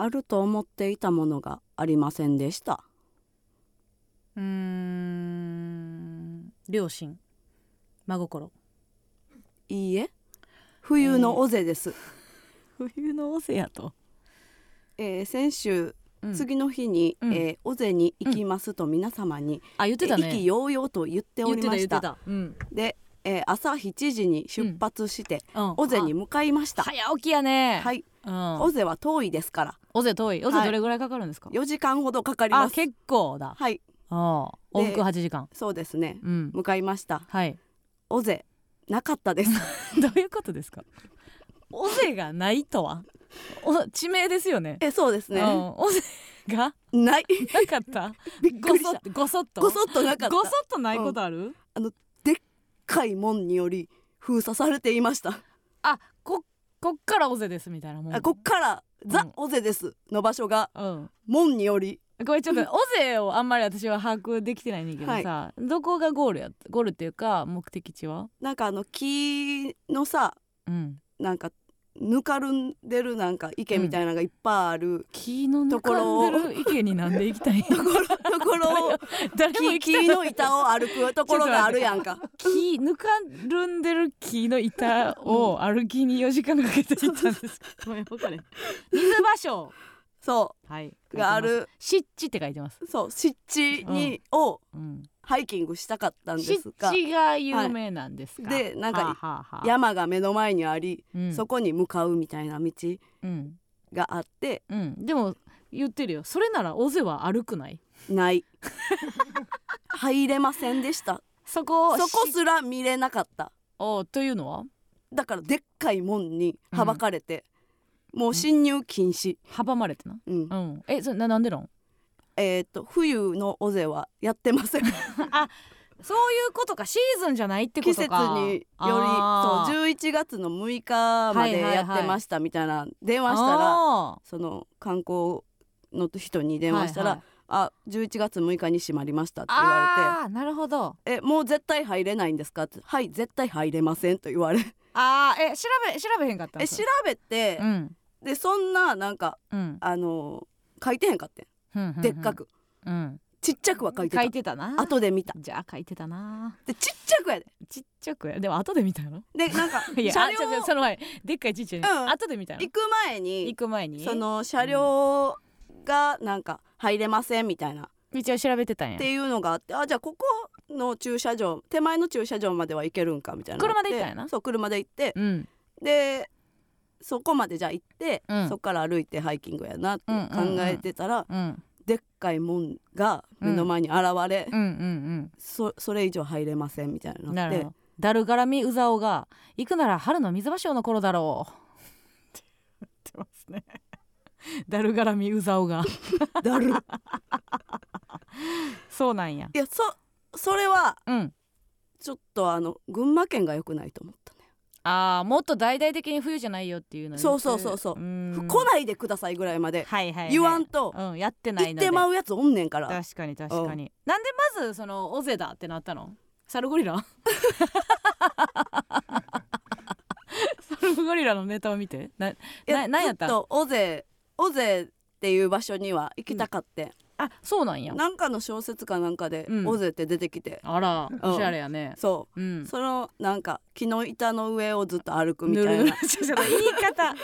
あると思っていたものがありませんでした。うーん。両親。真心。いいえ。冬の尾瀬です、冬の尾瀬やと、えー先週うん。次の日に、うん。えー尾瀬に行きますと皆様に、あ言ってたね。えー意気揚々と言っておりました。で、えー朝7時に出発して、うん、尾瀬に向かいました。早起きやね。はいうん、尾瀬は遠いですから。尾瀬遠い？尾瀬はい。どれぐらいかかるんですか、4時間ほどかかります。あ結構だ。はい。ああ往復8時間。そうですね。うん。向かいました。はい。尾瀬なかったです。どういうことですか？尾瀬がないとは？お地名ですよね。えそうですね、うん、尾瀬が？ない。なかった？びっくごりした。そっとごそっと？ごそっとなかった。ごそっとないことある、深い門により封鎖されていました、あここっから尾瀬ですみたいなもん。あこっからザうん・尾瀬ですの場所がうん。門により。これちょっと 尾瀬をあんまり私は把握できてないねんけどさ、どこがゴールやゴールっていうか目的地は？なんかあの木のさうん。なんかぬかるんでるなんか池みたいなのがいっぱいある、木のぬかんでる池になんで行きたいところところ木木の板を歩くところがあるやんか。木ぬかるんでる木の板を歩きに4時間かけて行ったんです。ごめん分か水場所。そはい、うがある。湿地って書いてます。そう湿地に、をうん、ハイキングしたかったんで湿すが。地が有名なんですか？でなんか山が目の前にあり、うん、そこに向かうみたいな道うん、があって。うん、でも言ってるよ。それなら尾瀬は歩くない？ない。入れませんでした。そこそこしすら見れなかった。おというのは？だからでっかい門にはばかれて、もう侵入禁止、阻まれてな？うん。うん、え、それななんでなん？えっ、と冬の尾瀬はやってません。そういうことか、シーズンじゃないってこ季節とか。によりあー。そう11月の6日までやってましたみたいな電話したらあその観光の人に電話したら「はいはい。あ11月6日に閉まりました」ってー言わあー、なるほど。れて「えもう絶対入れないんですか?」って「はい絶対入れません」と言われ。ああ、え、調べ、調べへんかったんえ調。べて、うん、でそんななんかうん、あの書いてへんかってでっか。く。うん、ちっちゃくは書いてた。書いてたな。後で見た。じゃあ書いてたな。でちっちゃくやで。ちっちゃくや。でも後で見たの？でなんか いや車両その前でっかいちっちゃい、うん。後で見たの？行く前行にく前に？その車両がなんか入れませんみたいな。道を調べてたんや。っていうのがあってあじゃあここの駐車場手前の駐車場までは行けるんかみたいな車で行ったんやな？そう車で行って。うん。でそこまでじゃあ行って、うん。そこから歩いてハイキングやなって考えてたら、うんでっかい門が目の前に現れ、うん。うんそそれ以上入れませんみたいうんになって。なるほど。ダルガラミウザオが行くなら春の水場所の頃だろう。って言ってますね。ダルガラミウザオが。だる。い そうなんや。やそそれはうん。ちょっとあの群馬県が良くないと思っあーもっと大々的に冬じゃないよっていうのそうそうそうそう。来ないでくださいぐらいまではいはい、はい、言わんとうん、やってない行っのでてまうやつおんねんから。確かに確かに、なんでまずそのオゼだってなったの？サルゴリラ？サルゴリラのネタを見て。なななんやった？ずっと尾瀬尾瀬っていう場所には行きたかって、あそうなんや。なんかの小説かなんかでうん。尾瀬って出てきて、あらん。おしゃれやね。そう。う、ん。そのなんか木の板の上をずっと歩くみたいな。ぬるぬる。言い方。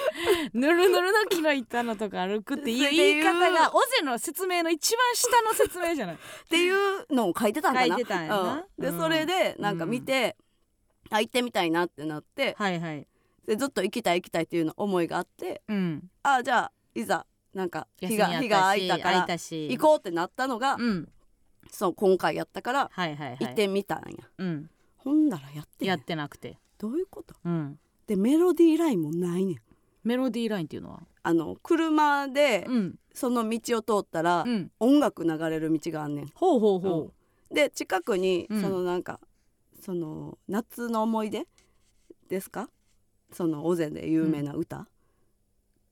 ぬるぬるの木の板のとか歩くってい言い方がオゼの説明の一番下の説明じゃない。っていうのを書いてたんかな。書いてたんやな。うん。で、うん。それでなんか見て、あ行ってみたいなってなって。はいはい。でずっと行きたい行きたいっていうの思いがあって。うん。あじゃあいざなんか日が日が空いたから行こうってなったのが、うん。そう今回やったからはいはいはい。行ってみたんや、うん。ほんならやってやってなくて。どういうこと？うん。でメロディーラインもないねん。メロディーラインっていうのは？あの車でうん。その道を通ったら、うん。音楽流れる道があんねん。ほうほうほで近くにうん。そのなんか、その夏の思い出ですか？その尾瀬で有名な歌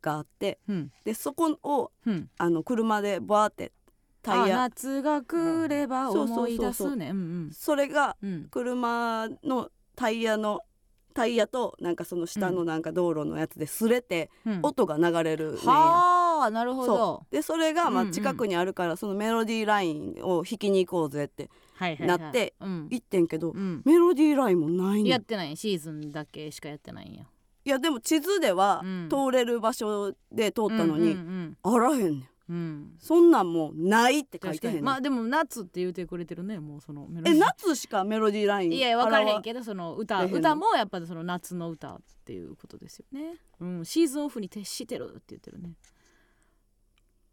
があって、ううん。でそこをうん。あの車でバーってタイあヤ夏が来ればそうそうそうそう。思い出すねうん。それがうん。うん車のタイヤのタイヤとなんかその下のなんか道路のやつで擦れてうん。音が流れるね。んや、はああなるほど。でそれがまうんうん。あ近くにあるからそのメロディーラインを弾きに行こうぜってなってうん、言ってんけどうん、メロディーラインもないやってない。シーズンだけしかやってないんやいやでも地図ではうん。通れる場所で通ったのにうんあらへんねん。うん。うんそんなんもうないって書い確てへんねまあでも夏って言うてくれてるねもうそのメロデえィー。夏しかメロディーラインいや分からへんどけどその歌歌もやっぱその夏の歌っていうことですよね、うん、シーズンオフに徹してるって言ってるね。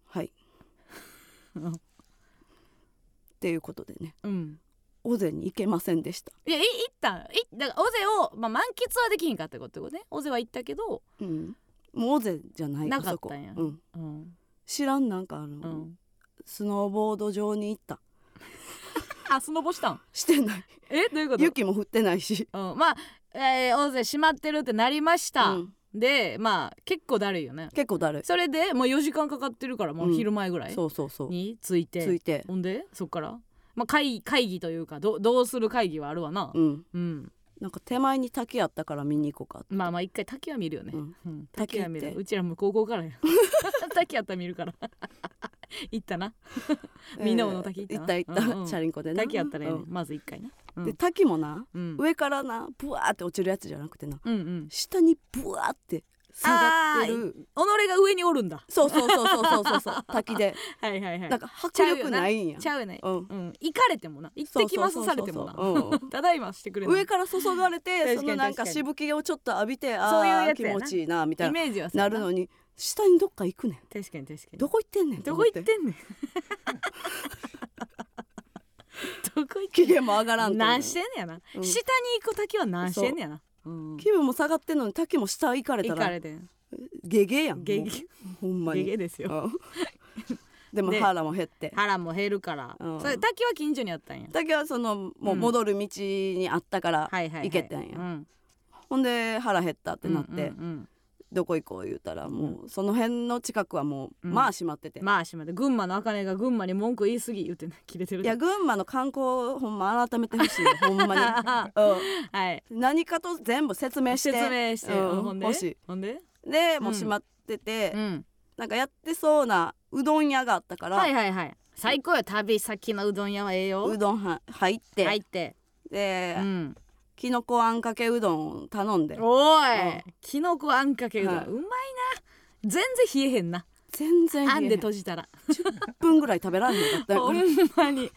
はい。うん。っていうことでね。うん尾瀬に行けませんでした。いやい行ったいだから尾瀬を、まあ、満喫はできひんかったことね。尾瀬は行ったけど、うん。もう尾瀬じゃないなかあそこったんや。うん。うん。知らんなんかあの、うん、スノーボード場に行った。あスノボしたん？してない。えどういうこと？雪も降ってないし。うん、まあ、えー、尾瀬閉まってるってなりました、うん。でまあ結構だるいよね。結構だるい。それでもう4時間かかってるからもう昼前ぐらいそうそうそう。に着いて、ついて。ほんでそっから、まあ、会会議というかどどうする会議はあるわな。うん。うん、なんか手前に滝あったから見に行こうかまあまあ一回滝は見るよね、うん。うん、滝は見滝行ってる。うちらもう高校からや。滝あったら見るから。行ったな。みんなの滝行ったな。行った行った、うんうん。チャリンコでな。滝あったらええね、うん。まず一回な、うん。で滝もなうん、上からなブワーって落ちるやつじゃなくてな。うんうん。下にブワーって下がってる。己が上におるんだ。そうそうそうそうそうそうそう。滝で。はいはいはい。なんか迫力ないんや。ちゃうよね。うん。うん。行かれてもな。行ってきますされてもな。ただいましてくれない。上から注がれてそのなんかしぶきをちょっと浴びてあそういうあやつ気持ちいいなみたいイなメージはな。るのに下にどっか行くねん。確かに確かに。どこ行ってんねん どこ行ってんねん。どこ行って機嫌も上がらん何してんねやな、うん。下に行く滝は何してんねやな、うん、気分も下がってんのに滝も下行かれたらゲゲやんゲゲ。ほんまに。ゲゲですよ。うん。でもで腹も減って。腹も減るから、うん。それ滝は近所にあったんや。滝はそのもう戻る道にあったから行けたんや。うん、ほんで腹減ったってなって。うんうんどこ行こう言うたらもうその辺の近くはもううん。まあ閉まってて。うん、まあしまって群馬の茜が群馬に文句言い過ぎ言ってね 切れてる。いや群馬の観光ほんま改めてほしいよ ほんまに、はい。うん、何かと全部説明して。説明して、うん。ほんで？欲しい。ほんで、でもう閉まってて、うん、なんかやってそうなうどん屋があったから、はいはいはい。最高よ旅先のうどん屋はええよ。うどんは入って、入って、で、うん、きのこあんかけうどん頼んで。おい、うん。きのこあんかけうどん、はい。うまいな。全然冷えへんな。全然あんで閉じたら。10分ぐらい食べらんかったよ。ほんまに。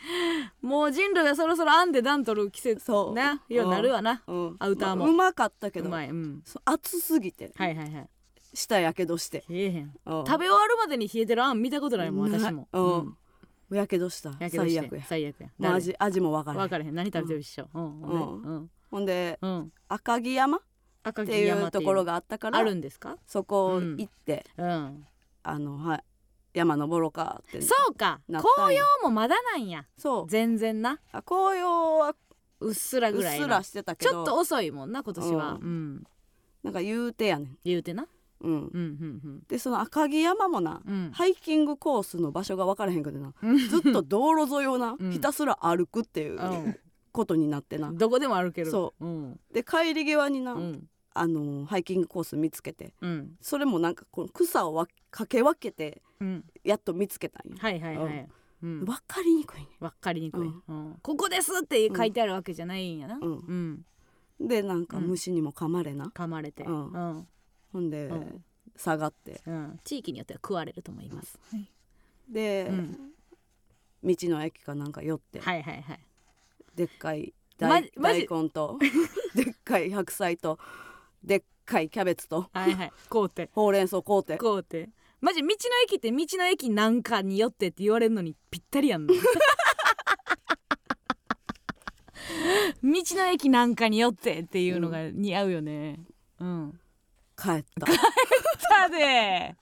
もう人類はそろそろあんで暖取る季節そう。なようになるわな、うん、アウターも。まあうまかったけうどまい。うん。そう暑すぎて。はいはいはい。舌やけどして、冷えへん。うん。食べ終わるまでに冷えてるあん見たことないもん私も。うん。やけどした。最悪や。最悪や。味味も分からへん。分からへん。何食べてる一緒。うん。うんほんでうん。うん赤城山っ赤ていうところががあったからあるんですか？そこ行って、うん。あのはい山登ろうかってそうか。紅葉もまだなんや。そう。全然な。あ紅葉はうっすらうっぐらいな。すらしてたけど。ちょっと遅いもんな今年は。ううん。なんか言うてやねん、言うてな。うん、うんうんでその赤城山もな、うんうん。ハイキングコースの場所が分からへんくてな。うん。ずっと道路沿いをな、うん。ひたすら歩くっていう。うんことになってな、どこでも歩ける。そう。うん。で帰り際にな、うん。あのハイキングコース見つけて。うん。それもなんかこの草をわかけ分けてうん。やっと見つけたんや、はいはいはいうん。分かりにくいね。わかりにくい。ここですって書いてあるわけじゃないんやな。でなんかうん。虫にも噛まれな、噛まれて。ほんで、うん。下がって。うん。地域によっては食われると思います。で、うん。道の駅かなんか寄って、はいはいはいでっかいま大大根と でっかい白菜とでっかいキャベツとはいはい。こうて。ほうれん草買うて。こうて。マジ道の駅って道の駅なんかによってって言われるのにぴったりやんの 道の駅なんかによってっていうのが似合うよね。うん。帰った。たで。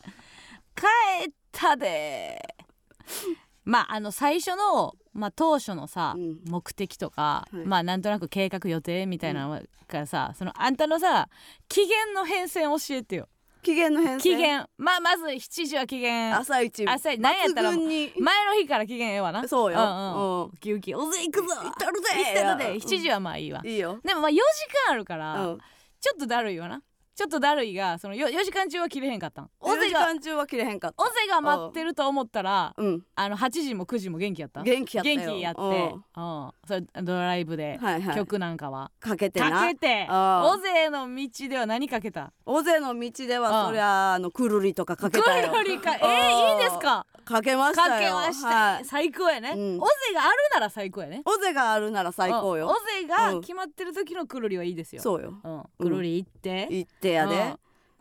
帰ったで。まああの最初の、まあ、当初のさ、うん。目的とか、はい。まあなんとなく計画予定みたいなのがさ、そのあんたのさ期限の変遷教えてよ。期限の変遷？期限まあまず7時は期限朝一。朝一。なんやったら抜群に。前の日から期限ええわな。そうよ、うんうんうん。ウキウ。キおぜ行くぞ。行ったるぜ。行ったるで。うん。7時はまあいいわ、いいよ、でもまあ4時間あるから、うん、ちょっとだるいわなちょっとだるいがそのよ4時間中は切れへんかったん。尾4時間中は切れへんかった。尾瀬が待ってると思ったらうん。あの8時も9時も元気やった？元気やったよ。元気やって。それドライブではいはい。曲なんかは。かけてな。かけて。うん。尾瀬の道では何かけた？尾瀬の道ではうん。そりゃあのくるりとかかくけたよ。るりかえうん。ー、いいですか？かけましたかよけました、はい。最高やね、うん。があるなら最高やね。尾瀬があるなら最高よ。うん。尾瀬がうん。決まってる時のくるりはいいですよ。そうよ。うん、くるり行って、行ってやで。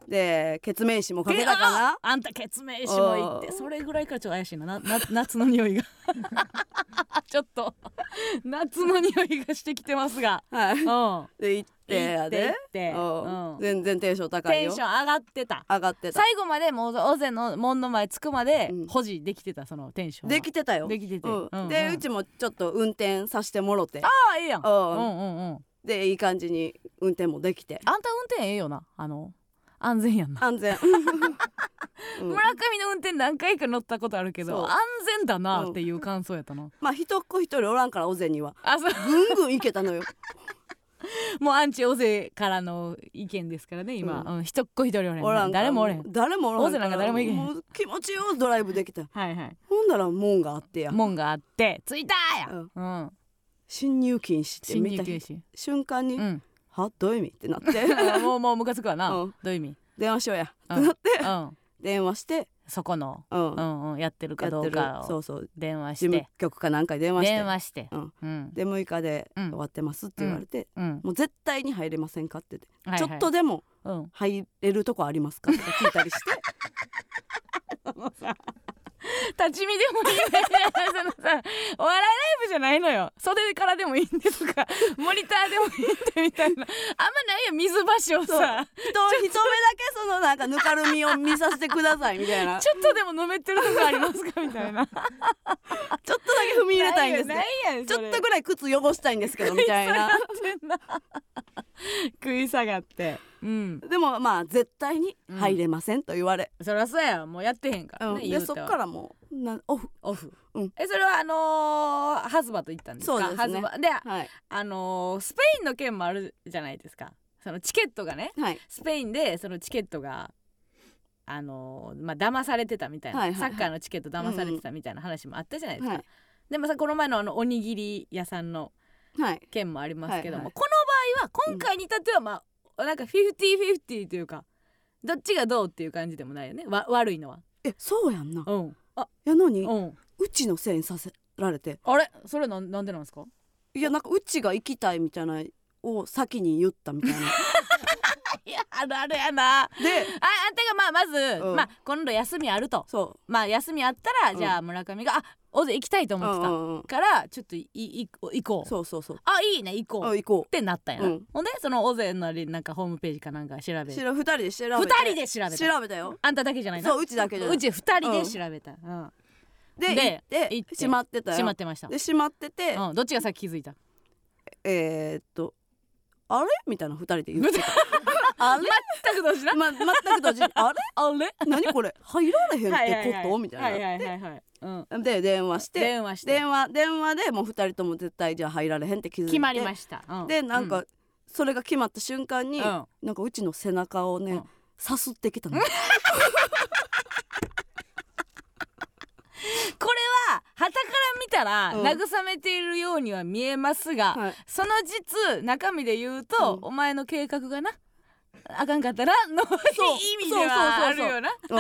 でケツメイシもかけたかな？ああんたケツメイシも行ってうん。それぐらいからちょっと怪しいな。なな 夏の匂いが。ちょっと夏の匂いがしてきてますが。はい。うん。で行ってや行ってって。全然テンション高いテンよション上がってた。上がってた。最後までもう尾瀬の門の前着くまでうん。保持できてたそのテンションは。できてたよ。できてて。うん。うん。うん。でうちもちょっと運転させてもろて。ああええやん。うんうんうんでいい感じに運転もできて。あんた運転ええよな。あの安全やんな。安全。うん。村上の運転何回か乗ったことあるけど安全だなっていう感想やったな、まあ一っ子一人おらんから尾瀬には。あそう。ぐんぐん行けたのよ。もうアンチ大勢からの意見ですからね今、ううん一っ子一人おれへんおらん誰もおれへん。誰もおらん大勢なんか誰も行けへん。もう気持ちよドライブできた。はいはい。ほんなら門があってや。門があって着いたーや。うん。うん侵入禁止って侵見た瞬間に、うん。は？どういう意味？ってなって。あ もうもうムカつくわな、うん。どういう意味？電話しようや。ってうんなって。うん。電話して、そこの、うん。うんうん、やってるかどうかを。そうそう。電話事務して局かなんかに電話して。電話して。うん。うん。で6日でうん。終わってますって言われて、うん。もう絶対に入れませんかって言って、はいはい。ちょっとでもうん。入れるとこありますかとか聞いたりして 立ち見でもいいね。そのさお笑いライブじゃないのよ。袖からでもいいんでとか モニターでもいいんでみたいな。あんまないよ水橋をさ。人一目だけそのなんかぬかるみを見させてくださいみたいな。ち ちょっとでも飲めてるとこありますかみたいな。ょっとだけ踏み入れたいんですないよやんちょっとぐらい靴汚したいんですけどみたいな。食い下がってうん。でもまあ絶対に入れませんと言われ、そりゃそうやもうやってへんからね、うん、でそっからもうなオフ。オフ、うん。えそれはあのー、ハズバと行ったんですか？そうですね。ハズバ。ではい。あのースペインの件もあるじゃないですか。そのチケットがねはい。スペインでそのチケットがあのーまあ騙されてたみたいな、はいはいはい。サッカーのチケット騙されてたみたいな話もあったじゃないですか、はい。でもさこの前のあのおにぎり屋さんのはい。件もありますけども、はいはい。この場合は今回に至ってはまあ、なんかフィフティフィフティというかどっちがどうっていう感じでもないよね。わ悪いのは。えそうやんな。うん。あやのにうん。うちのせいにさせられて。あれ？それなんなんでなんですか？いやなんかうちが行きたいみたいなを先に言ったみたいな いやあるあるやな。あであんたがまあまず、うん。まあ今度休みあると。そまあ休みあったら、うん。じゃあ村上があ大勢行きたいとう、う思ってた、んうんうん、からちょっといい行こう。そうそうそう。あいいね行こう。っあ行こてなったんやな、うん。ほんでその大勢のりなんかホームページかなんか調べて。う二人で調べ人で調べた。調べたよ。あんただけじゃないなそううちだけじゃない。うち二人で調べた、うん。でで行って行って。閉まってたよ。閉まってました、で閉まってて、うん、どっちが先気づいた？えー、っとあれ？みたいな二人で言ってた あれ？全く同時な。ま、全く同時にあれ？あれ？何これ？入られへんはいってこと、みたいな、はいはいはいはい、うん、で電話して。電話して。電話電話でもう二人とも絶対じゃあ入られへんって気づいて。決まりました、うん。でなんか、うそれが決まった瞬間に、うん。なんかうちの背中をね、うん。さすってきたの。これは旗から見たらうん。慰めているようには見えますが、はい。その実中身で言うと、うん。お前の計画がなあかんかったら のそう。意味ではあるよな。う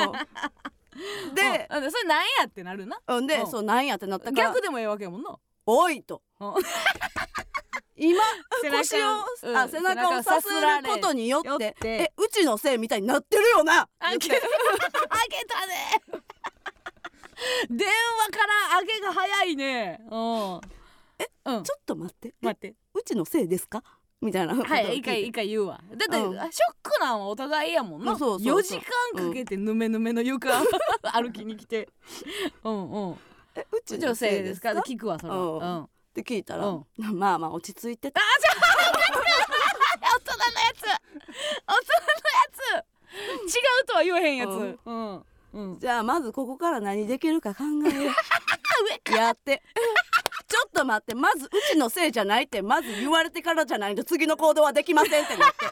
ん。で、うんそれなんやってなるな。うん、で、うん。そうなんやってなった逆でもええわけやもんな「おい!」と。うん。今腰を、うん。あ背中をさすることによってえうちのせいみたいになってるよな。あげたね。電話から上げが早いね。うん。えうん。ちょっと待って。え待って。うちのせいですか？みたいなはい聞一回一回言うわ。だって、うん。ショックなんはお互いやもんな、うんそうそう。4時間かけてぬめぬめの床 歩きに来て。うんうん。えうち女性ですすか？聞くわそれは、うん。うん。て聞いたら、うん。まあまあ落ち着いてて大人のやつ。大人のやつ。違うとは言えへんやつ。うん。うん。うん。じゃあまずここから何できるか考えよう。やってちょっと待ってまずうちのせいじゃないってまず言われてからじゃないと次の行動はできませんってなって。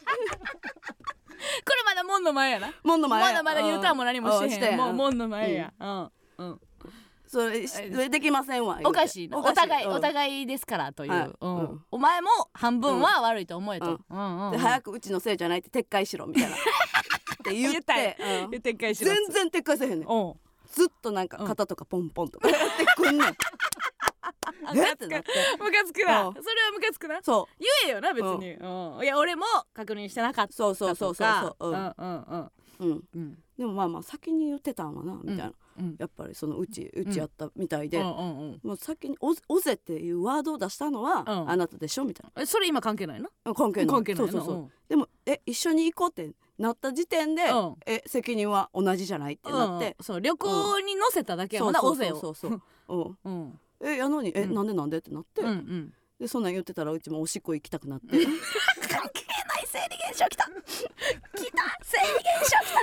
れまだ門の前やな。門の前まだまだ U ターンも何もしてへん。もう門の前や。やうん。うん。それできませんわおかしいな。お互い。おい互いですからという、はい。うん。うん。お前も半分は悪いと思えと、で早くうちのせいじゃないって撤回しろみたいな。って言って。ん、うん。言ってっかいしろ全然撤回せへんねん。ずっとなんか肩とかポンポンとかやってくんねんえってなって。ムカつくな。うん。それはムカつくな。そ言えよな別に、うん。いや俺も確認してなかったうそうそうそうそう。うん。うんうんうん。うん。でもまあまあ先に言ってたんはなみたいな、うん。やっぱりそのうちうちやったみたいで、うんうんうん。もう先にお「おぜ」っていうワードを出したのは、うん。あなたでしょみたいえそれ今関係ないなな関係ない。関係ないなそうそうそう、でもえ一緒に行こうってなった時点で、うん。え責任は同じじゃないってなって。うん、そう旅行に乗せただけやもんなそう大勢を。そうそうそう、うん、うんえやのにえ、うん。なんでなんで？ってなって、うんうん。でそんなん言ってたらうちもおしっこ行きたくなって。関係ない生理現象きた。きた生理現象き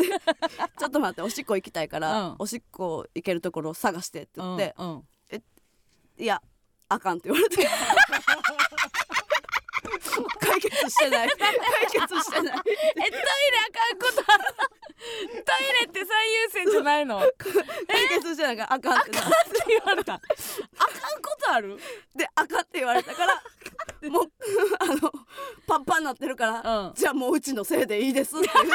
ちょっと待っておしっこ行きたいから、うん。おしっこ行けるところを探してって言って、うんうん。いやあかんって言われて 解決してない。解決してない。えトイレあかんことトイレって最優先じゃないの？解決してないからあかんってなって言われた。あかんことある。であかんって言われたからもうあのパンパンになってるから、うん。じゃあもううちのせいでいいですって言って。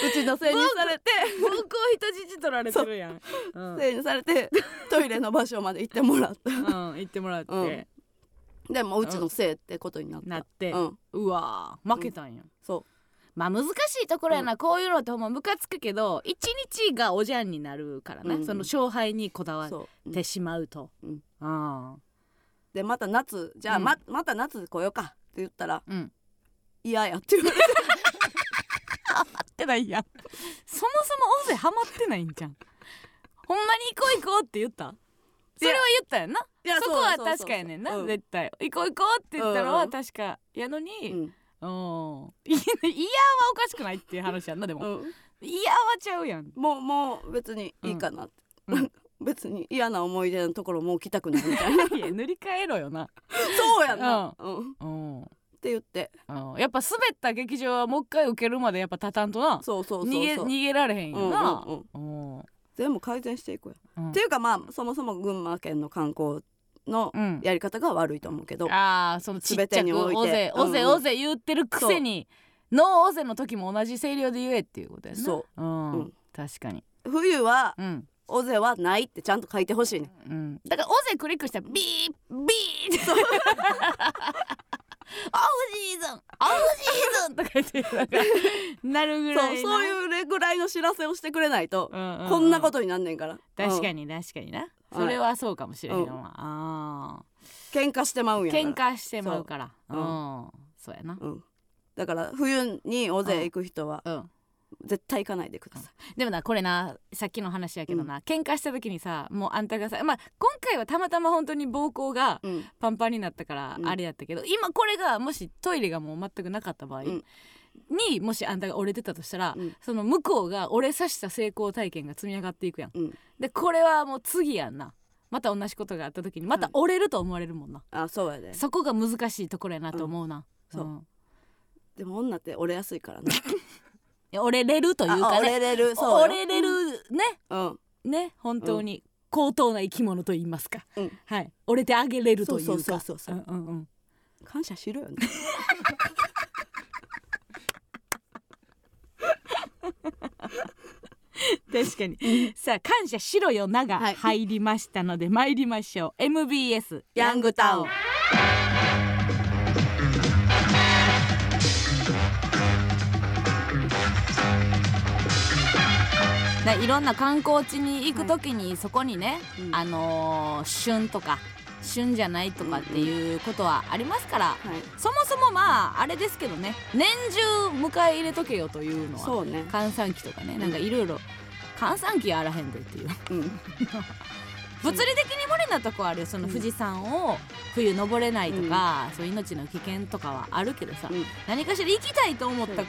うちのせいにされて。暴行人質取られてるやん。うん、せいにされてトイレの場所まで行ってもらった。うん、行ってもらって、うんでもうちのせいってことになった、なって、うん。うわー負けたんや、そまあ難しいところやな、こういうのってほんまムカつくけど一日がおじゃんになるからな、うんその勝敗にこだわっうそう、うん。てしまうと、うん。あでまた夏じゃあ、うん。ままた夏来ようかって言ったらーうん。嫌やって言われて。ってないやん。そもそも大勢ハマってないんじゃん。ほんまに行こう行こうって言った？それは言ったよな。いやそこは確かやねんなうん。絶対。行こう行こうって言ったのはうん確か。やのにうん。うん。いやはおかしくないっていう話やんなでも。うん。嫌はちゃうやん。もうもう別にいいかなって、うん。別に嫌な思い出のところもう来たくないみたいな。いや塗り替えろよな。そうやな、うん。っうん。て言って。うん。やっぱ滑った劇場はもう一回受けるまでやっぱ立たんとな。そうそうそうそう。逃げ逃げられへんよな。うんうんうん。全部改善していこうよ、うん。っていうかまあそもそも群馬県の観光のうん。やり方が悪いと思うけど、ああそのちっちゃくおぜおぜうんうん。おぜ言ってるくせにノーおぜの時も同じ声量で言えっていうことやな。そう。うん、うん。確かに。冬はうん。尾瀬はないってちゃんと書いてほしいね。うん、だから「おぜ」クリックしたらビービーって「オフシーズンオフシーズン!」とか言ってなんかなるぐらそうそういうれぐらいの知らせをしてくれないと、うんうんうん。こんなことになんねんから。に、確かに確かになそれはそうかもしれんわ、あうん。喧嘩してまうんーや喧嘩してまうから。う、そうん。そうやな。うん、だから冬に尾瀬行く人はうん。絶対行かないでください、でもなこれなさっきの話やけどな、喧嘩した時にさもうあんたがさまあ今回はたまたま本当に膀胱がうん。パンパンになったからうん。あれやったけど、今これがもしトイレがもう全くなかった場合、うんにもしあんたが折れてたとしたら、うん。その向こうが折れさした成功体験が積み上がっていくやん。うん。でこれはもう次やんな。また同じことがあった時にまた折れると思われるもんな、あそうやで。そこが難しいところやなと思うな、うん。そう。んでも女って折れやすいからね いや折れれるというあかね。折れれる。そうよ。折れれるね。うん。ね本当に。高等な生き物と言いますか、うん。はい。折れてあげれるというか。そうそうそうそう。うんうんうん。感謝しろよね 確かに。さあ感謝しろよながはい。入りましたので参りましょう。MBS ヤングタウン。ねいろんな観光地に行く時にそこにね、うん。あのー旬とか旬じゃないとかっていうことはありますから、はい。そもそもまああれですけどね年中迎え入れとけよというのはそうね。閑散期とかねなんかいろいろ閑散期やあらへんでっていう。うん。物理的に無理なとこあるよ。その富士山を冬登れないとか、そういう命の危険とかはあるけどさ、うん。何かしら行きたいと思った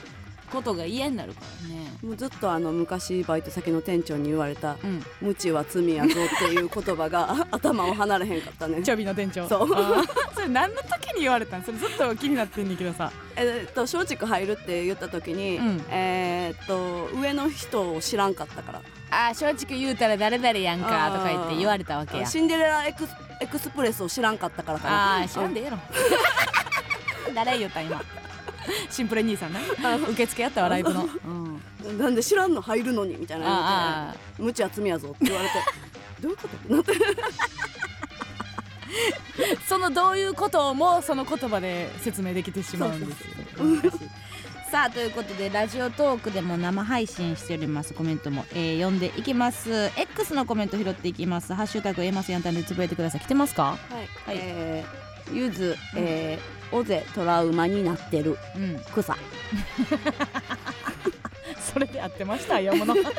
ことが嫌になるからね。もうずっとあの昔バイト先の店長に言われたうん、「無知は罪やぞ」っていう言葉が 頭を離れへんかったね。チョビの店長。そう。それ何の時に言われたん？それずっと気になってんねんけどさ。えっと松竹入るって言った時に、うん。えーっと上の人を知らんかったから。あー松竹言うたら誰々やんかとか言って言われたわけや。シンデレラエクスエクスプレスを知らんかったからかな。ああ知らんでええやろ 誰言った今 シンプル兄さんね受付やったわライブの、うん、うんなんで知らんの入るのにみたいな無知厚みやぞって言われてどういうことってなってそのどういうこともその言葉で説明できてしまうんですさあということでラジオトークでも生配信しております。コメントも、えー読んでいきます。X のコメント拾っていきます。ハッシュタグエマスヤンタンでつぶやいてください。来てますか？はい、はい。えーゆず、えー、オゼトラウマになってるうん。草。それで合ってました読むのは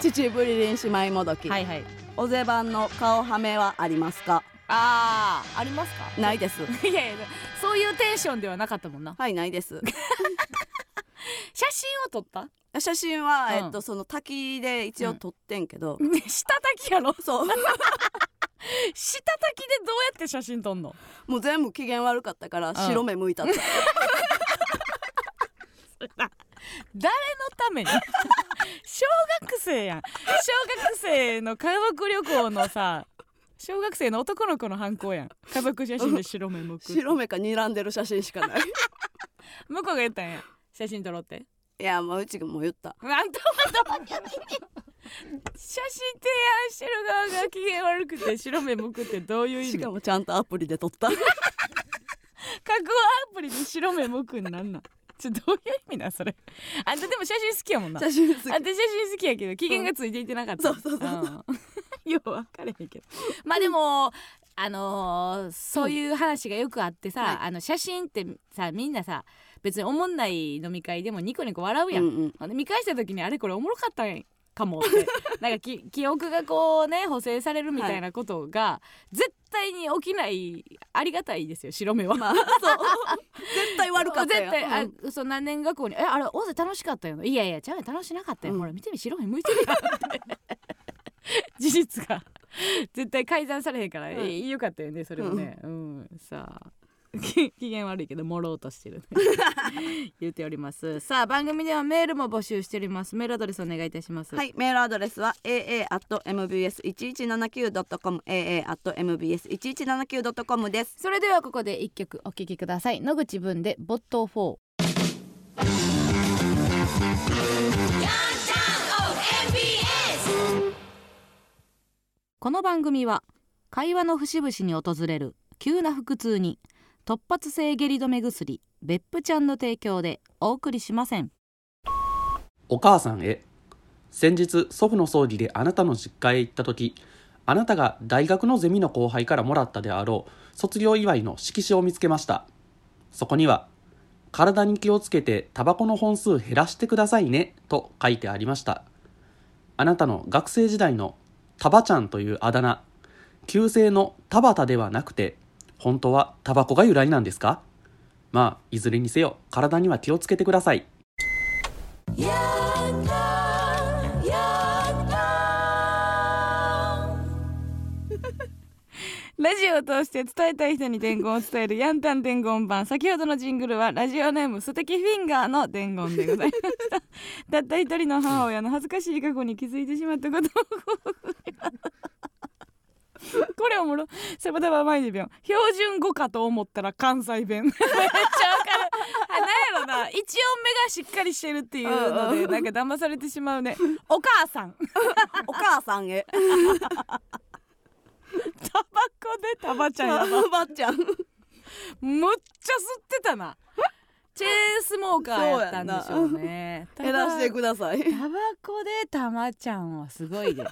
秩父リリン姉妹もどき、いはい。オゼ版の顔はめはありますか？あーありますか？ないです。いやいやそういうテンションではなかったもんな。はいないです。写真を撮った？写真は、うん。えっとその滝で一応撮ってんけど、下炊きやろ？そう 下炊きでどうやって写真撮んの？もう全部機嫌悪かったから白目向いたって、誰のために？小学生やん。小学生の家族旅行のさ小学生の男の子の犯行やん。家族写真で白目向く白目か睨んでる写真しかない。向こうが言ったんや。写真撮ろうっていやもううちがもう言った。写真提案してる側が機嫌悪くて白目向くってどういう意味？しかもちゃんとアプリで撮った。加工アプリで白目向くんなんなん？ちょどういう意味なんそれ？あんたでも写真好きやもんな。写真好き。あんた写真好きやけど機嫌がついていてなかった、そうそうそう。ん よう分かれへんけど。まあでもあのーそういう話がよくあってさ、はい。あの写真ってさみんなさ別におもんない飲み会でもニコニコ笑うやん、うんうん。見返した時にあれこれおもろかったんかもって。なんかき記憶がこうね補正されるみたいなことが、絶対に起きないありがたいですよ白目は。まあ 絶対悪かったよ。絶対、うん。あそう何年学校に「えあれ大勢楽しかったよ」いやいやちゃうよ楽しなかったよ、うん。ほら見てみ白目向いて。るやん事実が。絶対改ざんされへんから、うん。えよかったよねそれもね。うん、さあ。き 機嫌悪いけどもろうとしてる 言っております。さあ番組ではメールも募集しております。メールアドレスお願いいたします。はい、メールアドレスは aa.mbs1179.com aa.mbs1179.com です。それではここで一曲お聴きください。野口文でボット4この番組は会話の節々に訪れる急な腹痛に突発性下痢止め薬別府ちゃんの提供でお送りしません。お母さんへ。先日祖父の葬儀であなたの実家へ行った時あなたが大学のゼミの後輩からもらったであろう卒業祝いの色紙を見つけました。そこには「体に気をつけてタバコの本数減らしてくださいね」と書いてありました。あなたの学生時代のタバちゃんというあだ名旧姓の田畑ではなくて本当はタバコが由来なんですか？まあいずれにせよ体には気をつけてください。ラジオを通して伝えたい人に伝言を伝えるヤンタン伝言版先ほどのジングルはラジオネーム素敵フィンガーの伝言でございました。たった一人の母親の恥ずかしい過去に気づいてしまったことを これおもろ。セバタバマイデビョン標準語かと思ったら関西弁。めっちゃわかる。あなんやろな。一音目がしっかりしてるっていうのでなんか騙されてしまうね。お母さん。お母さんへ。タバコでタバちゃんやばちゃん。むっちゃ吸ってたな。チェーンスモーカーやったんでしょうね。減らしてください。タバコでたまちゃんはすごいで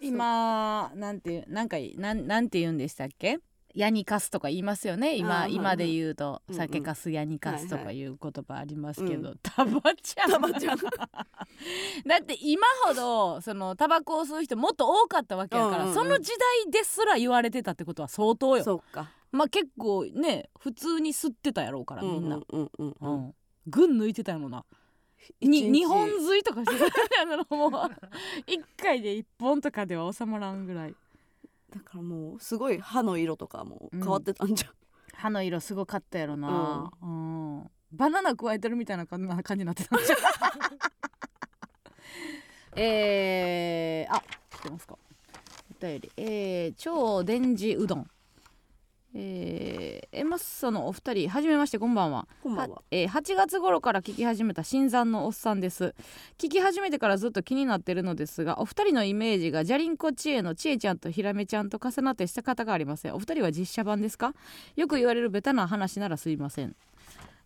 今なんていうなんかなんなんて言うんでしたっけ？ヤニカスとか言いますよね今今で言うと。うん。うん酒かすヤニカスとはいかい。う言葉ありますけど、うタバちゃん。タバちゃん。だって今ほどそのタバコを吸う人もっと多かったわけやから、うんうんうん。その時代ですら言われてたってことは相当よ。そうか。まあ結構ね普通に吸ってたやろうからみんな、うんうんうんううん。ん、群抜いてたやろなに日本吸いとかしてたも。う 一回で一本とかでは収まらんぐらい。だからもうすごい歯の色とかも変わってたんじゃん。歯の色すごかったやろな、うん。バナナ加えてるみたいな感じな感じになってたんじゃん。えー、あ来てますか。お便り。えー、超電磁うどんえー、エマッソのお二人はじめましてこんばんは。こんばんは。えー8月頃から聞き始めた新参のおっさんです。聞き始めてからずっと気になってるのですがお二人のイメージがじゃりんこちえのちえちゃんとひらめちゃんと重なってした方がありません。お二人は実写版ですか？よく言われるベタな話ならすいません。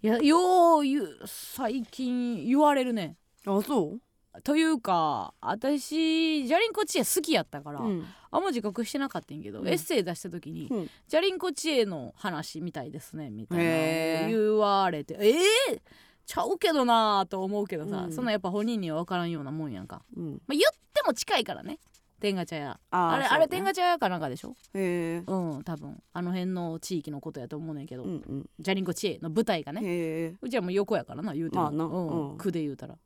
いやよう最近言われるね。あそう？というか私じゃりんこちえ好きやったから、うん。あんま自覚してなかったんやけど、うん。エッセイ出した時にうん。じゃりんこ知恵の話みたいですねみたいな言われてえー、ちゃうけどなーと思うけどさ、うん。そんなやっぱ本人には分からんようなもんやんか、うん。まあ、言っても近いからね天下茶屋。あれね。あれ天下茶屋かなんかでしょ？へえうん多分。あの辺の地域のことやと思うねんけど、うんうん。じゃりんこ知恵の舞台がね。うちはもう横やからな言うても、まあな。うんうん。句で言うたら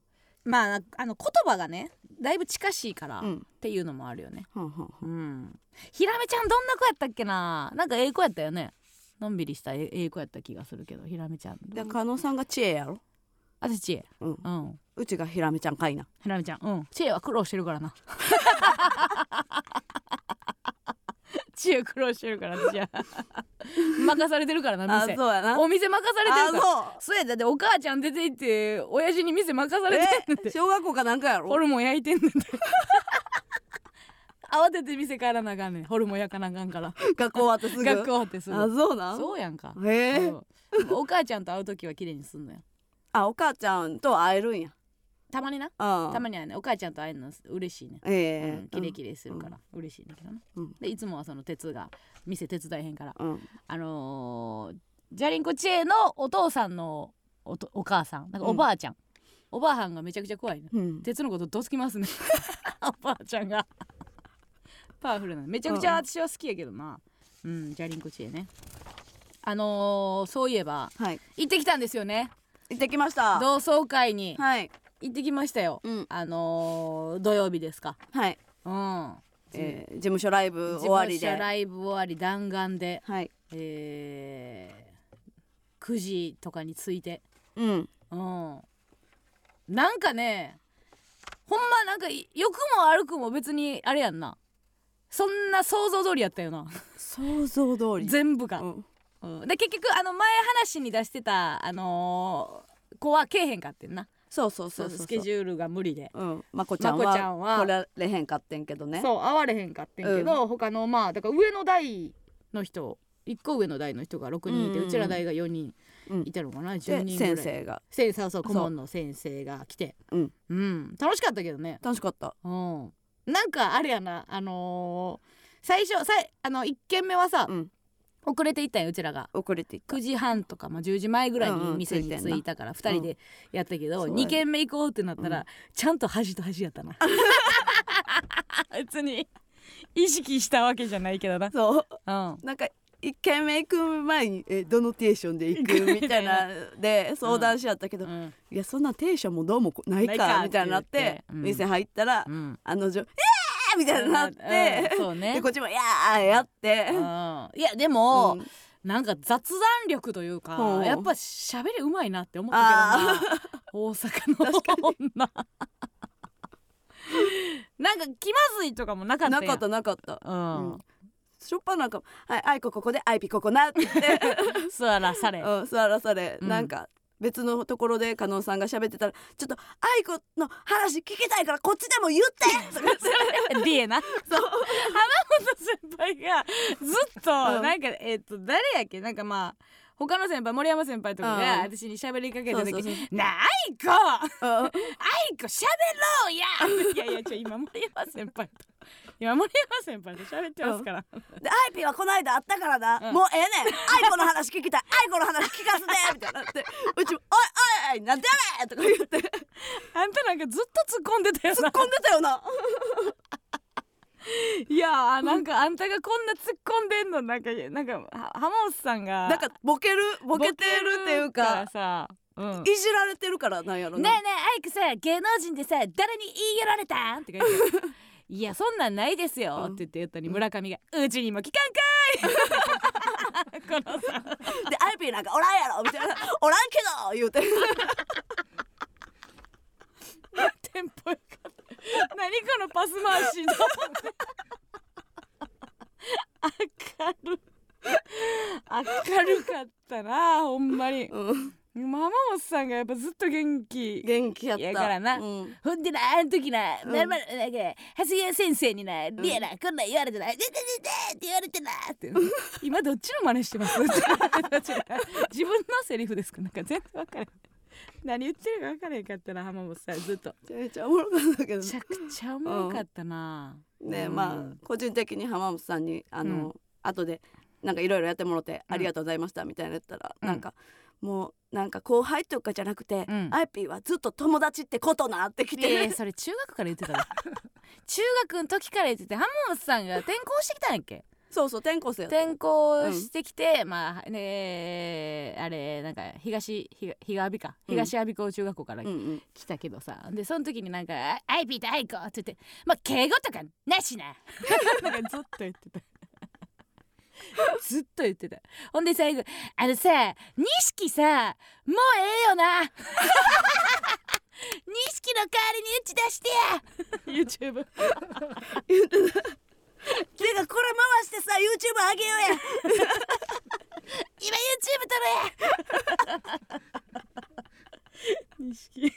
まああの言葉がねだいぶ近しいから、っうん。ていうのもあるよね。はんうん。ひらめちゃんどんな子やったっけな？なんかええ子やったよね。のんびりしたえええ子やった気がするけどひらめちゃん。で加納さんが知恵やろ？私知恵。うん。うん。うちがひらめちゃんかいな。ひらめちゃん。うん。知恵は苦労してるからな 知恵苦労してるから私は。任されてるからなあ店そうやな。お店任されてあるから。そう。やだってお母ちゃん出て行って親父に店任されて 小学校かなんかやろ。ホルモン焼いてんねんて。慌てて店帰らなあかんねん。ホルモン焼かなあかんから。学校終わってすぐ。学校終わってすぐ。あそうなん？そうやんか。へえ。う。んお母ちゃんと会う時は綺麗にすんのよ。あお母ちゃんと会えるんやたまにな？あたまにはねお母ちゃんと会えるの嬉しいね。ええ。うん、キレキレするから、嬉しいんだけどな、うん。でいつもはその鉄が店手伝えへんから。うん。あのー、ジャリンコ知恵のお父さんのおとお母さん。なんかおばあちゃん、おばあはんがめちゃくちゃ怖いねうん。鉄のことどつきますね。おばあちゃんが。パワフルなの。めちゃくちゃ私は好きやけどな。うんジャリンコ知恵ね。あのー、そういえばはい。行ってきたんですよね。行ってきました。同窓会に。はい行ってきましたよ、うん。あのー、土曜日ですか。はい。うん。えー事務所ライブ終わりで。事務所ライブ終わり弾丸で。はい。えー、9時とかに着いて。うん。うん。なんかねほんまなんか良くも悪くも別にあれやんな。そんな想像通りやったよな。想像通り。全部が、うん。うん。で結局あの前話に出してたあのー子はけえへんかってんなそうそうそうスケジュールが無理で。うん。まこちゃんまこちゃんはは来られへんかってんけどね。そう会われへんかってんけど、他のまあだから上の代の人1個上の代の人が6人いて、うんうんうん。うちら代が4人うん。いたのかな、10で人ぐらい。先生が。先生そう顧問の先生が来て。うん。うん。楽しかったけどね。楽しかった。うん。なんかあれやなあのー最初さいあの1軒目はさ、うん遅れていったんようちらが。遅れていった。9時半とか、まあ、10時前ぐらいに店に着いたから2人でやったけど、2そうやね軒目行こうってなったら、うんちゃんと端と端やったな。別に意識したわけじゃないけどな。そう。うん。なんか一軒目行く前にえどのテンションで行くみたいなで相談し合ったけど、うん。いやそんなテンションもどうもないかないかみたいになってって言ってうん。店入ったら、うん。あの女「えー!」みたいになって、うんそうねでこっちも「いやー!」やって、うん。いやでも、うん。なんか雑談力というか、うん。やっぱ喋りうまいなって思ったけどな。大阪の女。なんか気まずいとかもなかったやなんかったなかった、うん、うん。しょっぱなんか「はいあいこここであいぴここな」って言って、座らされ、うん、座らされ、うんなんか別のところで加納さんが喋ってたら「ちょっとあいこの話聞きたいからこっちでも言って!」とか言ってリエなそう。浜本先輩がずっとうんなんか、えっ、と誰やっけ？なんかまあ他の先輩森山先輩とかがうん。私に喋りかけた時そうそう「なあいこあうん。いこ喋ろうや!」いやいやちょ今森山先輩と今森山先輩と喋ってますから、で、アイピーはこの間会ったからな、うん。もうええねん。アイコの話聞きたい。アイコの話聞かせて。みたいになって。うちも「おいおいおいなんでやねん!」とか言って。あんたなんかずっと突っ込んでたよな。突っ込んでたよな。いやーなんかあんたがこんな突っ込んでんのなんかなんかは浜本さんが。なんかボケるボケてるっていうボケるらかさ、うん、いじられてるからなんやろな。ねえねえアイクさ芸能人でさ誰に言い寄られたん?」って言って「いやそんなんないですよ」って言って言ったに村上が「うちにも聞かんか このさでアイピーなんかおらんやろみたいな。おらんけど言うて。テンポよかった。何このパス回しの。明る明るかったなほんまに。うんママモさんがやっぱずっと元気元気やった。やからな。うん。ほんでなあの時な、うん。まるまるなんか長谷川先生にな「リアなこんなん言われてな「でででで」って言われてなって今どっちの真似してます自分のセリフですかなんか全然分からへん何言ってるか分からへんかったな浜本さんずっとめちゃおもろかったけどめちゃくちゃおもろかったな、うんねまあ個人的に浜本さんにあの、うん後でなんかいろいろやってもらってありがとうございましたみたいなの言ったら、うんなんかもうなんか後輩とかじゃなくて、うん。アイピーはずっと友達ってことなってきて、えー、それ中学から言ってたの？中学の時から言ってて浜本さんが転校してきたんやっけそうそう転校生やった。転校してきて、まあねあれなんか東東東阿鼻か？うん。東阿鼻校中学校からうんうん来たけどさ、でその時になんか「あアイピーとアイコ」って言って「まあ敬語とかなしな」なんかずっと言ってた ずっと言ってた。ほんで最後「あのさ錦さもうええよな。錦の代わりに打ち出してや。YouTube 言ってたてかこれ回してさ YouTube 上げようや。今 YouTube 撮るや。錦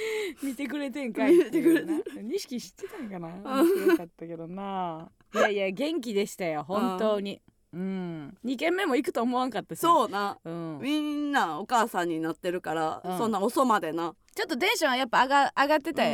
見てくれてんかい見てくれてん錦知ってたんかな？面白かったけどな。いやいや元気でしたよ。本当に。うん。2軒目も行くと思わんかったし。そうな。う、ん、みんなお母さんになってるから、うん。そんな遅までなちょっとテンションはやっぱ上が上がってた